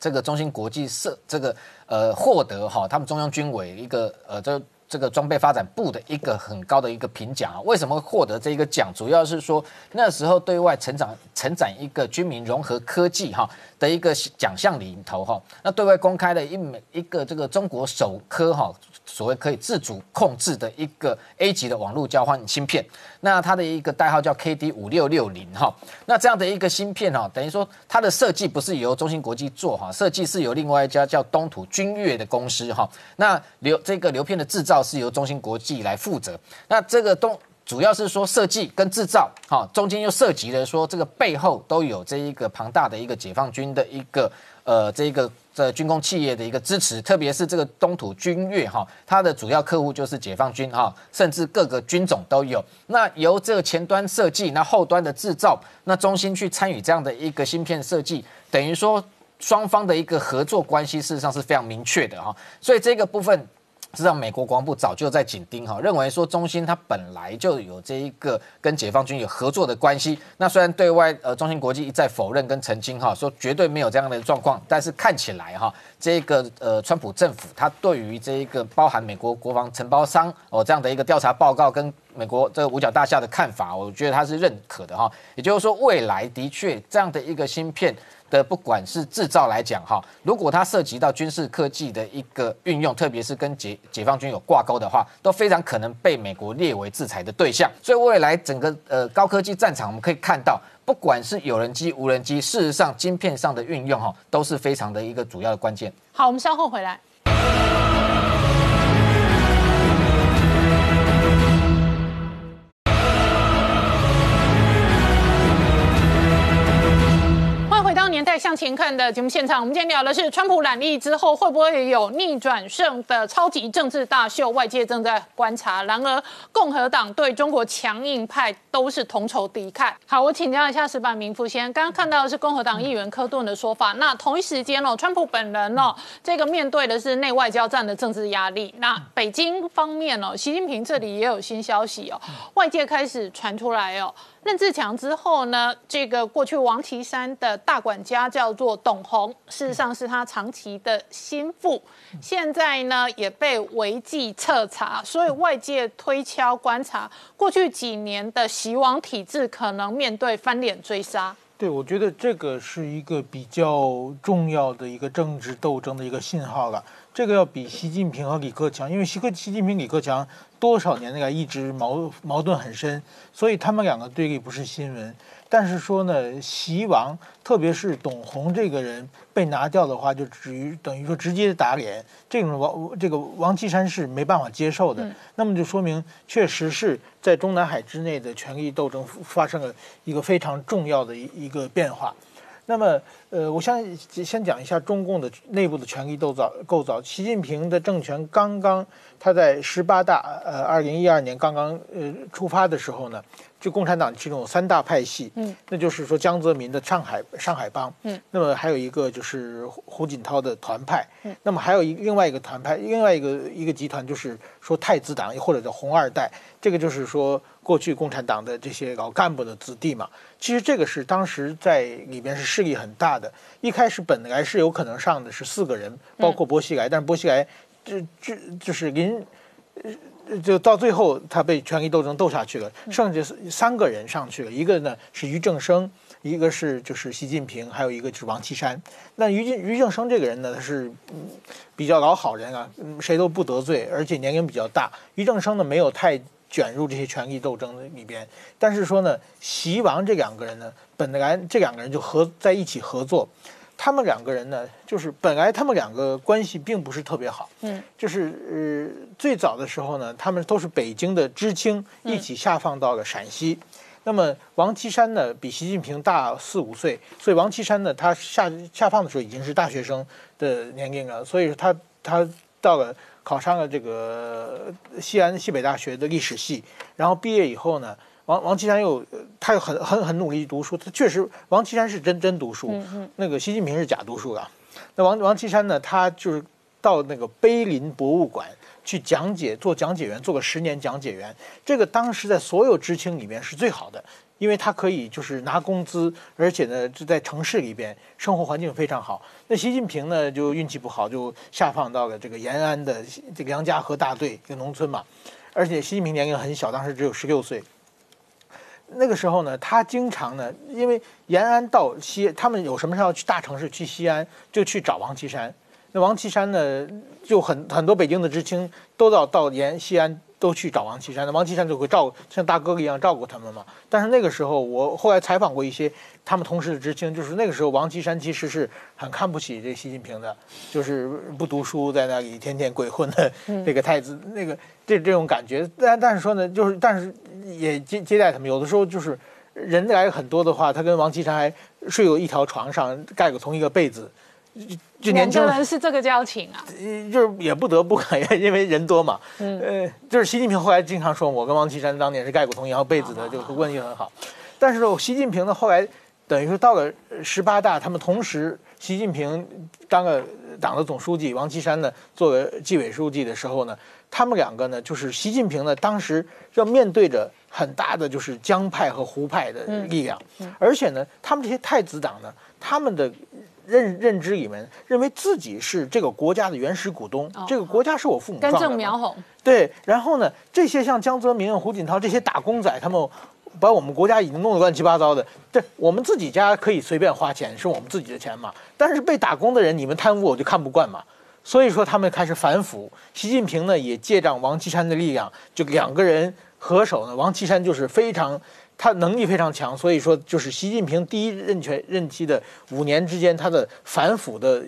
这个中芯国际设这个呃获得哈他们中央军委一个呃这这个装备发展部的一个很高的一个评奖啊。为什么获得这一个奖？主要是说那时候对外成长成长一个军民融合科技哈的一个奖项里头哈，那对外公开的一枚一个这个中国首科哈。所谓可以自主控制的一个 A 级的网络交换芯片，那它的一个代号叫 KD 五六六零哈，那这样的一个芯片哈，等于说它的设计不是由中芯国际做哈，设计是由另外一家叫东土君越的公司哈，那流这个流片的制造是由中芯国际来负责，那这个东主要是说设计跟制造哈，中间又涉及了说这个背后都有这一个庞大的一个解放军的一个呃这个。的军工企业的一个支持，特别是这个东土军越哈，它的主要客户就是解放军哈，甚至各个军种都有。那由这个前端设计，那后端的制造，那中心去参与这样的一个芯片设计，等于说双方的一个合作关系事实上是非常明确的哈。所以这个部分。实际上，美国国防部早就在紧盯哈，认为说中芯它本来就有这一个跟解放军有合作的关系。那虽然对外呃中芯国际一再否认跟澄清哈，说绝对没有这样的状况，但是看起来哈，这个呃川普政府他对于这一个包含美国国防承包商哦这样的一个调查报告跟美国这个五角大厦的看法，我觉得他是认可的哈。也就是说，未来的确这样的一个芯片。的不管是制造来讲哈，如果它涉及到军事科技的一个运用，特别是跟解解放军有挂钩的话，都非常可能被美国列为制裁的对象。所以未来整个呃高科技战场，我们可以看到，不管是有人机、无人机，事实上晶片上的运用哈，都是非常的一个主要的关键。好，我们稍后回来。向前看的节目现场，我们今天聊的是川普染疫之后会不会有逆转胜的超级政治大秀，外界正在观察。然而，共和党对中国强硬派都是同仇敌忾。好，我请教一下石板明夫先，刚刚看到的是共和党议员科顿的说法。那同一时间哦，川普本人哦，这个面对的是内外交战的政治压力。那北京方面哦，习近平这里也有新消息哦，外界开始传出来哦。任志强之后呢？这个过去王岐山的大管家叫做董宏，事实上是他长期的心腹，现在呢也被违纪彻查，所以外界推敲观察，过去几年的习王体制可能面对翻脸追杀。对，我觉得这个是一个比较重要的一个政治斗争的一个信号了。这个要比习近平和李克强，因为习克习近平、李克强多少年来一直矛矛盾很深，所以他们两个对立不是新闻。但是说呢，习王，特别是董宏这个人被拿掉的话，就至于等于说直接打脸，这种王这个王岐山是没办法接受的。那么就说明，确实是在中南海之内的权力斗争发生了一个非常重要的一一个变化。那么，呃，我先先讲一下中共的内部的权力构造构造。习近平的政权刚刚他在十八大，呃，二零一二年刚刚呃出发的时候呢，就共产党其中有三大派系，嗯，那就是说江泽民的上海上海帮，嗯，那么还有一个就是胡胡锦涛的团派，嗯，那么还有一另外一个团派，另外一个一个集团就是说太子党或者叫红二代，这个就是说过去共产党的这些老干部的子弟嘛。其实这个是当时在里边是势力很大的，一开始本来是有可能上的是四个人，包括薄熙来，但是薄熙来这这就是临。就到最后，他被权力斗争斗下去了，剩下三个人上去了，一个呢是俞正声，一个是就是习近平，还有一个就是王岐山。那俞俞正声这个人呢，他是比较老好人啊，谁都不得罪，而且年龄比较大。俞正声呢没有太卷入这些权力斗争的里边，但是说呢，习王这两个人呢，本来这两个人就合在一起合作。他们两个人呢，就是本来他们两个关系并不是特别好，嗯，就是呃最早的时候呢，他们都是北京的知青，一起下放到了陕西。那么王岐山呢，比习近平大四五岁，所以王岐山呢，他下下放的时候已经是大学生的年龄了，所以他他到了考上了这个西安西北大学的历史系，然后毕业以后呢。王王岐山又，他又很很很努力读书，他确实，王岐山是真真读书，那个习近平是假读书的。那王王岐山呢，他就是到那个碑林博物馆去讲解，做讲解员，做个十年讲解员。这个当时在所有知青里面是最好的，因为他可以就是拿工资，而且呢就在城市里边生活环境非常好。那习近平呢就运气不好，就下放到了这个延安的这个杨家河大队一个农村嘛，而且习近平年龄很小，当时只有十六岁。那个时候呢，他经常呢，因为延安到西，他们有什么事要去大城市，去西安就去找王岐山。那王岐山呢，就很很多北京的知青都到到延西安。都去找王岐山，那王岐山就会照像大哥哥一样照顾他们嘛。但是那个时候，我后来采访过一些他们同事的知青，就是那个时候王岐山其实是很看不起这习近平的，就是不读书，在那里天天鬼混的那个太子，那个这这种感觉。但但是说呢，就是但是也接接待他们，有的时候就是人来很多的话，他跟王岐山还睡有一条床上，盖过同一个被子。就年轻人是这个交情啊，就是也不得不，因为人多嘛。嗯，呃，就是习近平后来经常说，我跟王岐山当年是盖过同一条被子的，就关系很好。但是习近平呢，后来等于说到了十八大，他们同时，习近平当了党的总书记，王岐山呢作为纪委书记的时候呢，他们两个呢，就是习近平呢，当时要面对着很大的就是江派和胡派的力量，而且呢，他们这些太子党呢，他们的。认认知里面认为自己是这个国家的原始股东，这个国家是我父母。根正苗红。对，然后呢，这些像江泽民、胡锦涛这些打工仔，他们把我们国家已经弄得乱七八糟的。这我们自己家可以随便花钱，是我们自己的钱嘛。但是被打工的人，你们贪污，我就看不惯嘛。所以说他们开始反腐。习近平呢，也借仗王岐山的力量，就两个人合手呢。王岐山就是非常。他能力非常强，所以说就是习近平第一任权任期的五年之间，他的反腐的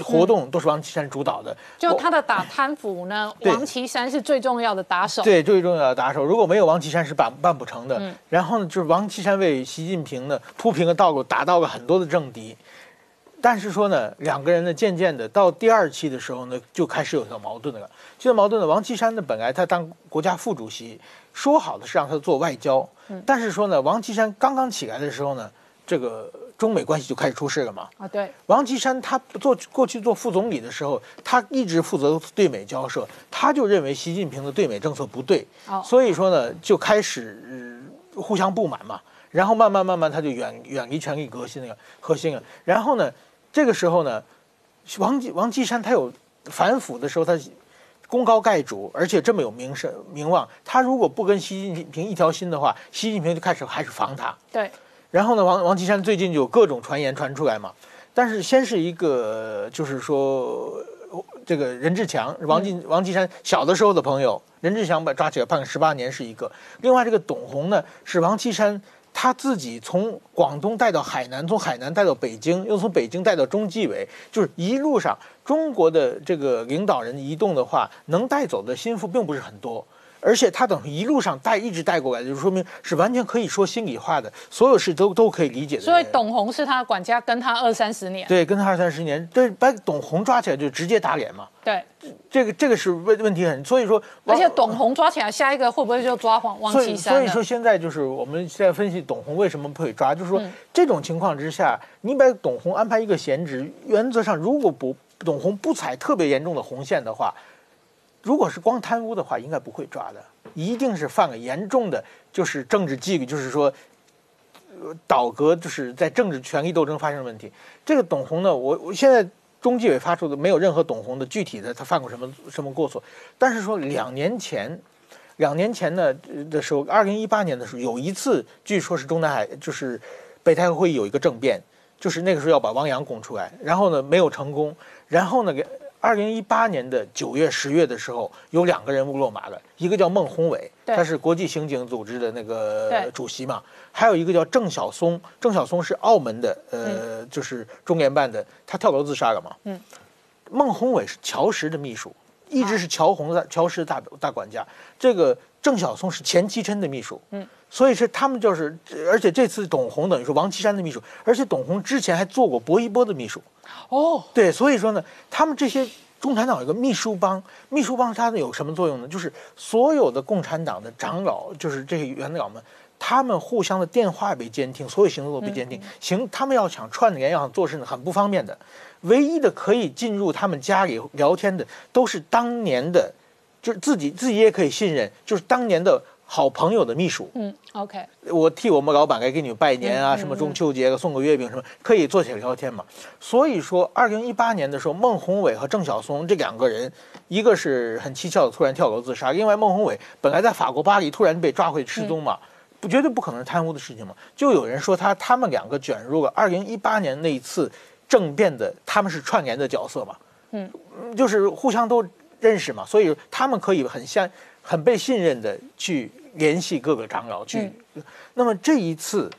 活动都是王岐山主导的。就他的打贪腐呢，王岐山是最重要的打手。对，最重要的打手，如果没有王岐山是办办不成的。然后呢，就是王岐山为习近平呢铺平了道路，打到了很多的政敌。但是说呢，两个人呢渐渐的到第二期的时候呢，就开始有些矛盾了。这个矛盾呢，王岐山呢本来他当国家副主席。说好的是让他做外交，但是说呢，王岐山刚刚起来的时候呢，这个中美关系就开始出事了嘛。啊，对，王岐山他做过去做副总理的时候，他一直负责对美交涉，他就认为习近平的对美政策不对，所以说呢，就开始互相不满嘛。然后慢慢慢慢，他就远远离权力核心了核心了。然后呢，这个时候呢，王王岐山他有反腐的时候，他。功高盖主，而且这么有名声名望，他如果不跟习近平一条心的话，习近平就开始开始防他。对。然后呢，王王岐山最近就有各种传言传出来嘛。但是先是一个，就是说这个任志强，王进王岐山小的时候的朋友，任志强把抓起来判十八年是一个。另外这个董洪呢，是王岐山。他自己从广东带到海南，从海南带到北京，又从北京带到中纪委，就是一路上中国的这个领导人移动的话，能带走的心腹并不是很多。而且他等于一路上带一直带过来，就说明是完全可以说心里话的，所有事都都可以理解的。所以董宏是他的管家，跟他二三十年。对，跟他二三十年，对，把董宏抓起来就直接打脸嘛。对，这个这个是问问题很，所以说，而且董宏抓起来，下一个会不会就抓黄王所以岐山呢所以说现在就是我们现在分析董宏为什么不会抓，就是说、嗯这种情况之下，你把董宏安排一个闲职，原则上如果不董宏不踩特别严重的红线的话，如果是光贪污的话，应该不会抓的，一定是犯了严重的就是政治纪律，就是说。呃倒戈就是在政治权力斗争发生的问题。这个董宏呢，我我现在中纪委发出的没有任何董宏的具体的他犯过什么什么过错，但是说两年前，两年前呢的时候，二零一八年的时候有一次，据说是中南海就是北戴河会议有一个政变，就是那个时候要把汪洋拱出来，然后呢没有成功，然后呢给。二零一八年的九月、十月的时候，有两个人物落马了，一个叫孟宏伟，他是国际刑警组织的那个主席嘛，还有一个叫郑晓松，郑晓松是澳门的，呃，就是中联办的，他跳楼自杀了嘛。嗯，孟宏伟是乔石的秘书，一直是乔红的乔石的大大管家。这个郑晓松是钱其琛的秘书。嗯，所以是他们就是，而且这次董宏等于是王岐山的秘书，而且董宏之前还做过薄一波的秘书。哦，对，所以说呢，他们这些共产党有一个秘书帮，秘书帮它有什么作用呢？就是所有的共产党的长老，就是这些元老们，他们互相的电话被监听，所有行动都被监听，行，他们要想串联，要想做事呢，很不方便的。唯一的可以进入他们家里聊天的，都是当年的，就是自己自己也可以信任，就是当年的好朋友的秘书。嗯，OK，我替我们老板来给你们拜年啊，嗯什么中秋节送个月饼什么，可以坐起来聊天嘛。所以说，二零一八年的时候，孟宏伟和郑晓松这两个人，一个是很蹊跷的突然跳楼自杀，另外孟宏伟本来在法国巴黎突然被抓回失踪嘛，不绝对不可能是贪污的事情嘛。就有人说他他们两个卷入了二零一八年那一次政变的，他们是串联的角色嘛。嗯，就是互相都认识嘛，所以他们可以很相很被信任的去联系各个长老去。那么这一次，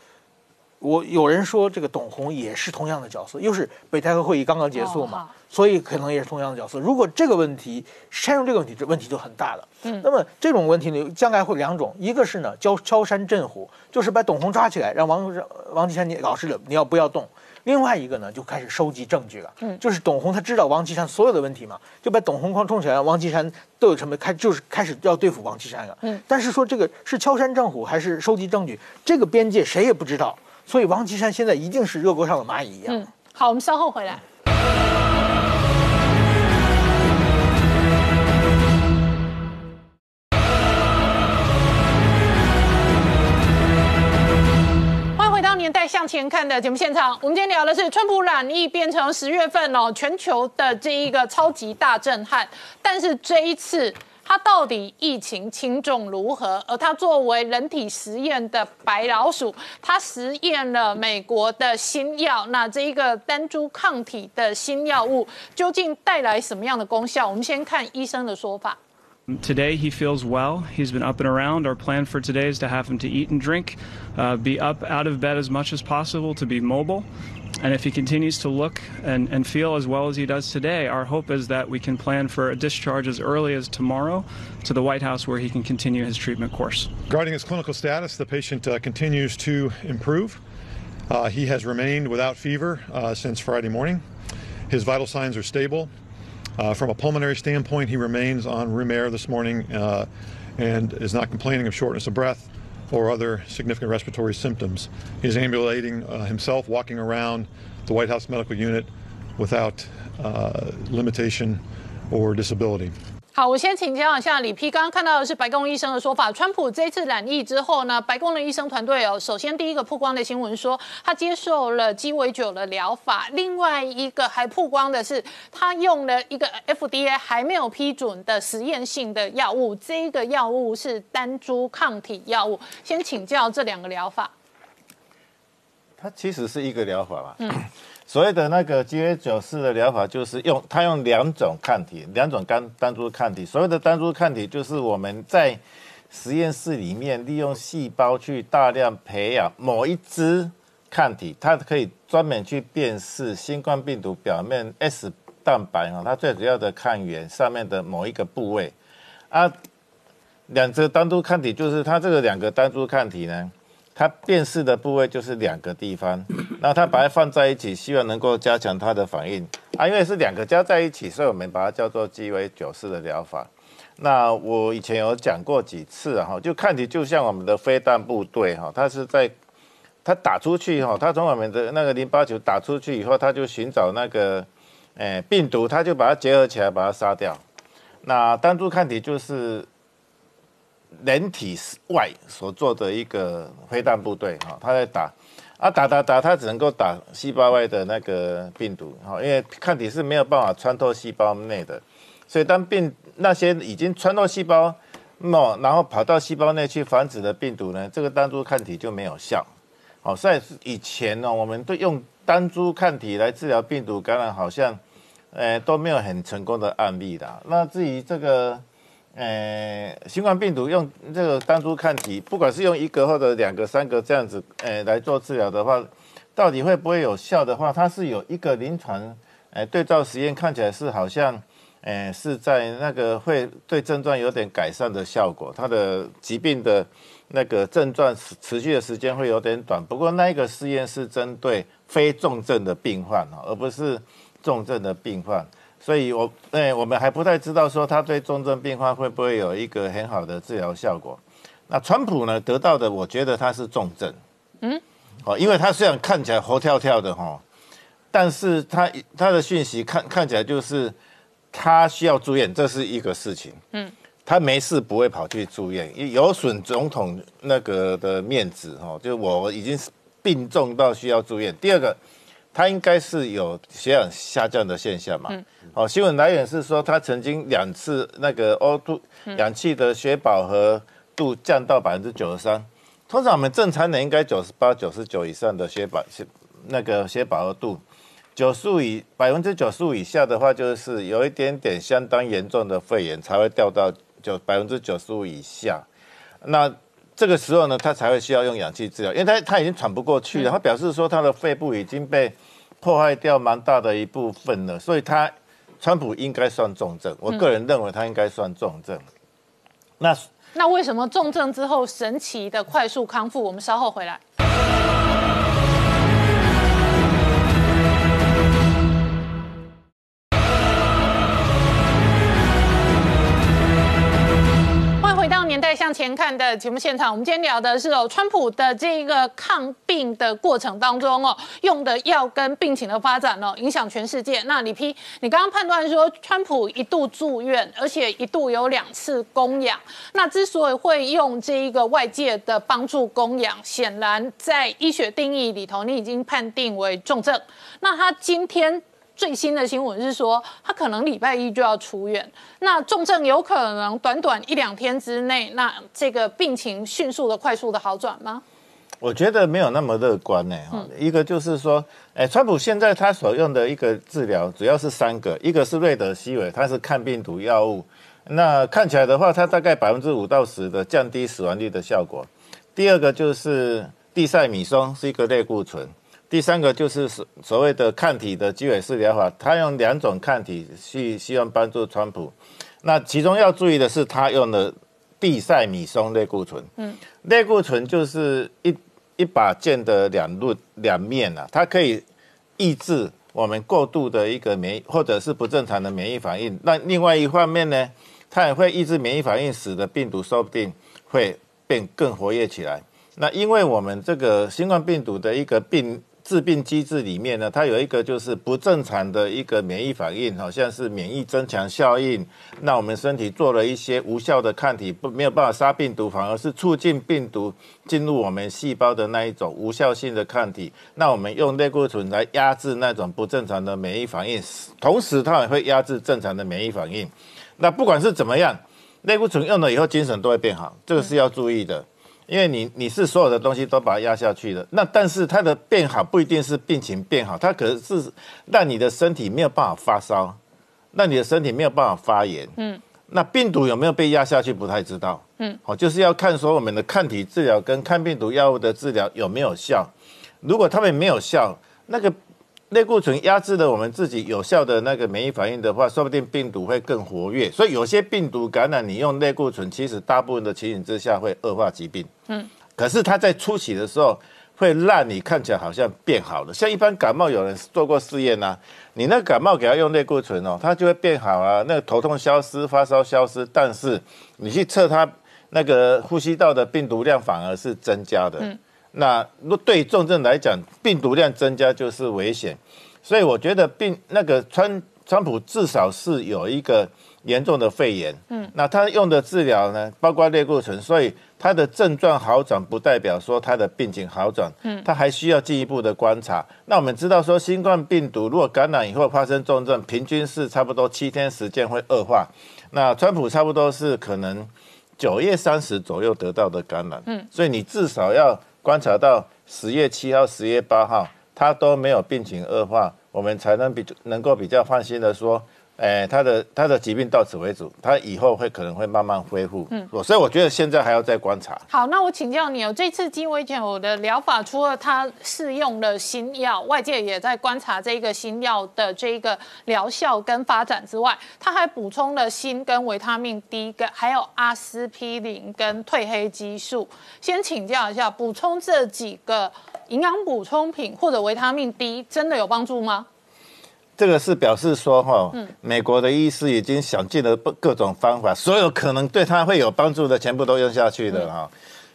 我有人说这个董宏也是同样的角色，又是北戴河会议刚刚结束嘛，哦所以可能也是同样的角色。如果这个问题山用这个问题，这问题就很大了。嗯那么这种问题呢，将来会两种，一个是呢敲敲山震虎，就是把董宏抓起来，让王让王岐山你老实了，你要不要动？另外一个呢，就开始收集证据了。嗯就是董宏他知道王岐山所有的问题嘛，就把董宏框冲起来，王岐山都有什么开，就是开始要对付王岐山了。嗯但是说这个是敲山震虎还是收集证据，这个边界谁也不知道。所以王岐山现在一定是热锅上的蚂蚁一样。嗯，好，我们稍后回来。欢向前看的节目现场，我们今天聊的是川普染疫变成十月份哦，全球的这一个超级大震撼。但是这一次，它到底疫情轻重如何？而它作为人体实验的白老鼠，它实验了美国的新药，那这一个单株抗体的新药物究竟带来什么样的功效？我们先看医生的说法。Today he feels well. He's been up and around. Our plan for today is to have him to eat and drink, uh, be up out of bed as much as possible, to be mobile. And if he continues to look and, and feel as well as he does today, our hope is that we can plan for a discharge as early as tomorrow to the White House where he can continue his treatment course. Regarding his clinical status, the patient uh, continues to improve. Uh, he has remained without fever uh, since Friday morning. His vital signs are stable. Uh, from a pulmonary standpoint, he remains on room air this morning uh, and is not complaining of shortness of breath or other significant respiratory symptoms. He's ambulating uh, himself, walking around the White House Medical Unit without uh, limitation or disability. 好，我先请教一下李批，刚刚看到的是白宫医生的说法。川普这次染疫之后呢，白宫的医生团队哦，首先第一个曝光的新闻说他接受了鸡尾酒的疗法，另外一个还曝光的是他用了一个 FDA 还没有批准的实验性的药物，这个药物是单株抗体药物。先请教这两个疗法。它其实是一个疗法嘛。所谓的那个 GA 九四的疗法，就是用它用两种抗体，两种单单株抗体。所谓的单株抗体，就是我们在实验室里面利用细胞去大量培养某一支抗体，它可以专门去辨识新冠病毒表面 S 蛋白哈，它最主要的抗原上面的某一个部位啊。两个单独抗体就是它这个两个单株抗体呢，它辨识的部位就是两个地方，然后它把它放在一起，希望能够加强它的反应啊。因为是两个加在一起，所以我们把它叫做鸡尾酒式的疗法。那我以前有讲过几次哈，就抗体就像我们的飞弹部队哈，它是在它打出去哈，它从我们的那个淋巴球打出去以后，它就寻找那个诶病毒，它就把它结合起来把它杀掉。那单株抗体就是人体外所做的一个飞弹部队哈，他在打啊打打打，他只能够打细胞外的那个病毒哈，因为抗体是没有办法穿透细胞内的，所以当病那些已经穿透细胞，那然后跑到细胞内去繁殖的病毒呢，这个单株抗体就没有效。好，在以前呢，我们都用单株抗体来治疗病毒感染，好像，呃，都没有很成功的案例的。那至于这个，呃，新冠病毒用这个单株抗体，不管是用一个或者两个、三个这样子，呃，来做治疗的话，到底会不会有效的话，它是有一个临床，呃，对照实验看起来是好像。诶，是在那个会对症状有点改善的效果，它的疾病的那个症状持持续的时间会有点短。不过那一个试验是针对非重症的病患哈，而不是重症的病患，所以我诶我们还不太知道说他对重症病患会不会有一个很好的治疗效果。那川普呢得到的，我觉得他是重症，嗯，哦，因为他虽然看起来活跳跳的哈，但是他他的讯息看看起来就是。他需要住院，这是一个事情。嗯，他没事不会跑去住院，有损总统那个的面子哈。就我已经病重到需要住院。第二个，他应该是有血氧下降的现象嘛。嗯。哦，新闻来源是说他曾经两次那个 O2 氧气的血饱和度降到百分之九十三。通常我们正常人应该九十八、九十九以上的血饱血那个血饱和度。九十五以百分之九十五以下的话，就是有一点点相当严重的肺炎才会掉到九百分之九十五以下。那这个时候呢，他才会需要用氧气治疗，因为他他已经喘不过去了，他表示说他的肺部已经被破坏掉蛮大的一部分了，所以他川普应该算重症。我个人认为他应该算重症。那那为什么重症之后神奇的快速康复？我们稍后回来。年代向前看的节目现场，我们今天聊的是哦，川普的这一个抗病的过程当中哦，用的药跟病情的发展哦，影响全世界。那李批，你刚刚判断说，川普一度住院，而且一度有两次供氧。那之所以会用这一个外界的帮助供氧，显然在医学定义里头，你已经判定为重症。那他今天。最新的新闻是说，他可能礼拜一就要出院。那重症有可能短短一两天之内，那这个病情迅速的、快速的好转吗？我觉得没有那么乐观呢。哈，一个就是说，哎，川普现在他所用的一个治疗主要是三个，一个是瑞德西韦，它是抗病毒药物，那看起来的话，它大概百分之五到十的降低死亡率的效果。第二个就是地塞米松，是一个类固醇。第三个就是所所谓的抗体的基尾式疗法，他用两种抗体去希望帮助川普。那其中要注意的是，他用的地塞米松类固醇。嗯，类固醇就是一一把剑的两路两面啊，它可以抑制我们过度的一个免疫或者是不正常的免疫反应。那另外一方面呢，它也会抑制免疫反应，使得病毒说不定会变更活跃起来。那因为我们这个新冠病毒的一个病。致病机制里面呢，它有一个就是不正常的一个免疫反应，好像是免疫增强效应。那我们身体做了一些无效的抗体，不没有办法杀病毒，反而是促进病毒进入我们细胞的那一种无效性的抗体。那我们用类固醇来压制那种不正常的免疫反应，同时它也会压制正常的免疫反应。那不管是怎么样，类固醇用了以后精神都会变好，这个是要注意的。因为你你是所有的东西都把它压下去的，那但是它的变好不一定是病情变好，它可能是让你的身体没有办法发烧，让你的身体没有办法发炎。嗯，那病毒有没有被压下去不太知道。嗯，好，就是要看说我们的抗体治疗跟抗病毒药物的治疗有没有效。如果他们没有效，那个类固醇压制了我们自己有效的那个免疫反应的话，说不定病毒会更活跃。所以有些病毒感染，你用类固醇，其实大部分的情形之下会恶化疾病。嗯，可是它在初期的时候会让你看起来好像变好了。像一般感冒，有人做过试验呐、你那感冒给他用类固醇哦，它就会变好啊，那个头痛消失，发烧消失。但是你去测它那个呼吸道的病毒量反而是增加的。嗯，那如果对重症来讲，病毒量增加就是危险。所以我觉得病那个川川普至少是有一个严重的肺炎，嗯，那他用的治疗呢，包括类固醇，所以他的症状好转不代表说他的病情好转，嗯，他还需要进一步的观察。那我们知道说，新冠病毒如果感染以后发生重症，平均是差不多七天时间会恶化。那川普差不多是可能九月三十左右得到的感染，嗯，所以你至少要观察到十月七号、十月八号，他都没有病情恶化，我们才能比能够比较放心的说，哎，他的他的疾病到此为止，他以后会可能会慢慢恢复，嗯，所以我觉得现在还要再观察。好，那我请教你哦，这次鸡尾酒的疗法，除了它试用了新药，外界也在观察这个新药的这个疗效跟发展之外，它还补充了锌跟维他命 D 跟还有阿司匹林跟褪黑激素。先请教一下，补充这几个营养补充品或者维他命 D 真的有帮助吗？这个是表示说，哈，美国的医师已经想尽了各各种方法，所有可能对他会有帮助的，全部都用下去了哈。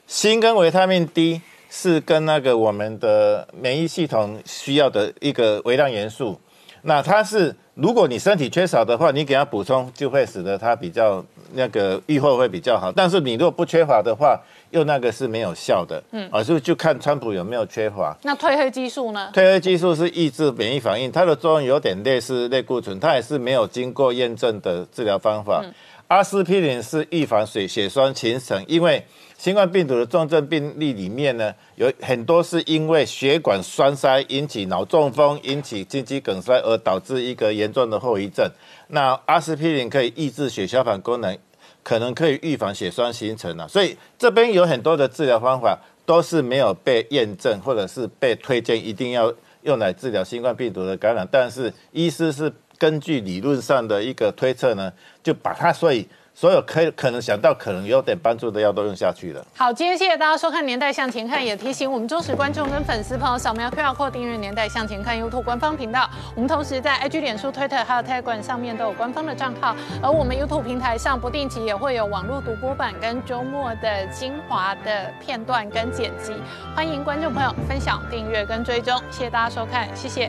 锌跟维他命 D 是跟那个我们的免疫系统需要的一个微量元素，那它是如果你身体缺少的话，你给它补充，就会使得它比较那个愈后会比较好。但是你如果不缺乏的话，又那个是没有效的，嗯，啊，所以就看川普有没有缺乏。那褪黑激素呢？褪黑激素是抑制免疫反应，它的作用有点类似类固醇，它也是没有经过验证的治疗方法。阿司匹林是预防血血栓形成，因为新冠病毒的重症病例里面呢，有很多是因为血管栓塞引起脑中风、引起心肌梗塞而导致一个严重的后遗症。那阿司匹林可以抑制血小板功能。可能可以预防血栓形成啊，所以这边有很多的治疗方法都是没有被验证，或者是被推荐一定要用来治疗新冠病毒的感染。但是医师是根据理论上的一个推测呢，就把它所以所有可可能想到可能有点帮助的药都用下去了。好，今天谢谢大家收看《年代向前看》，也提醒我们忠实观众跟粉丝朋友扫描 QR code 订阅《年代向前看》YouTube 官方频道。我们同时在 IG、脸书、Twitter 还有 Telegram 上面都有官方的账号，而我们 YouTube 平台上不定期也会有网络独播版跟周末的精华的片段跟剪辑，欢迎观众朋友分享、订阅跟追踪。谢谢大家收看，谢谢。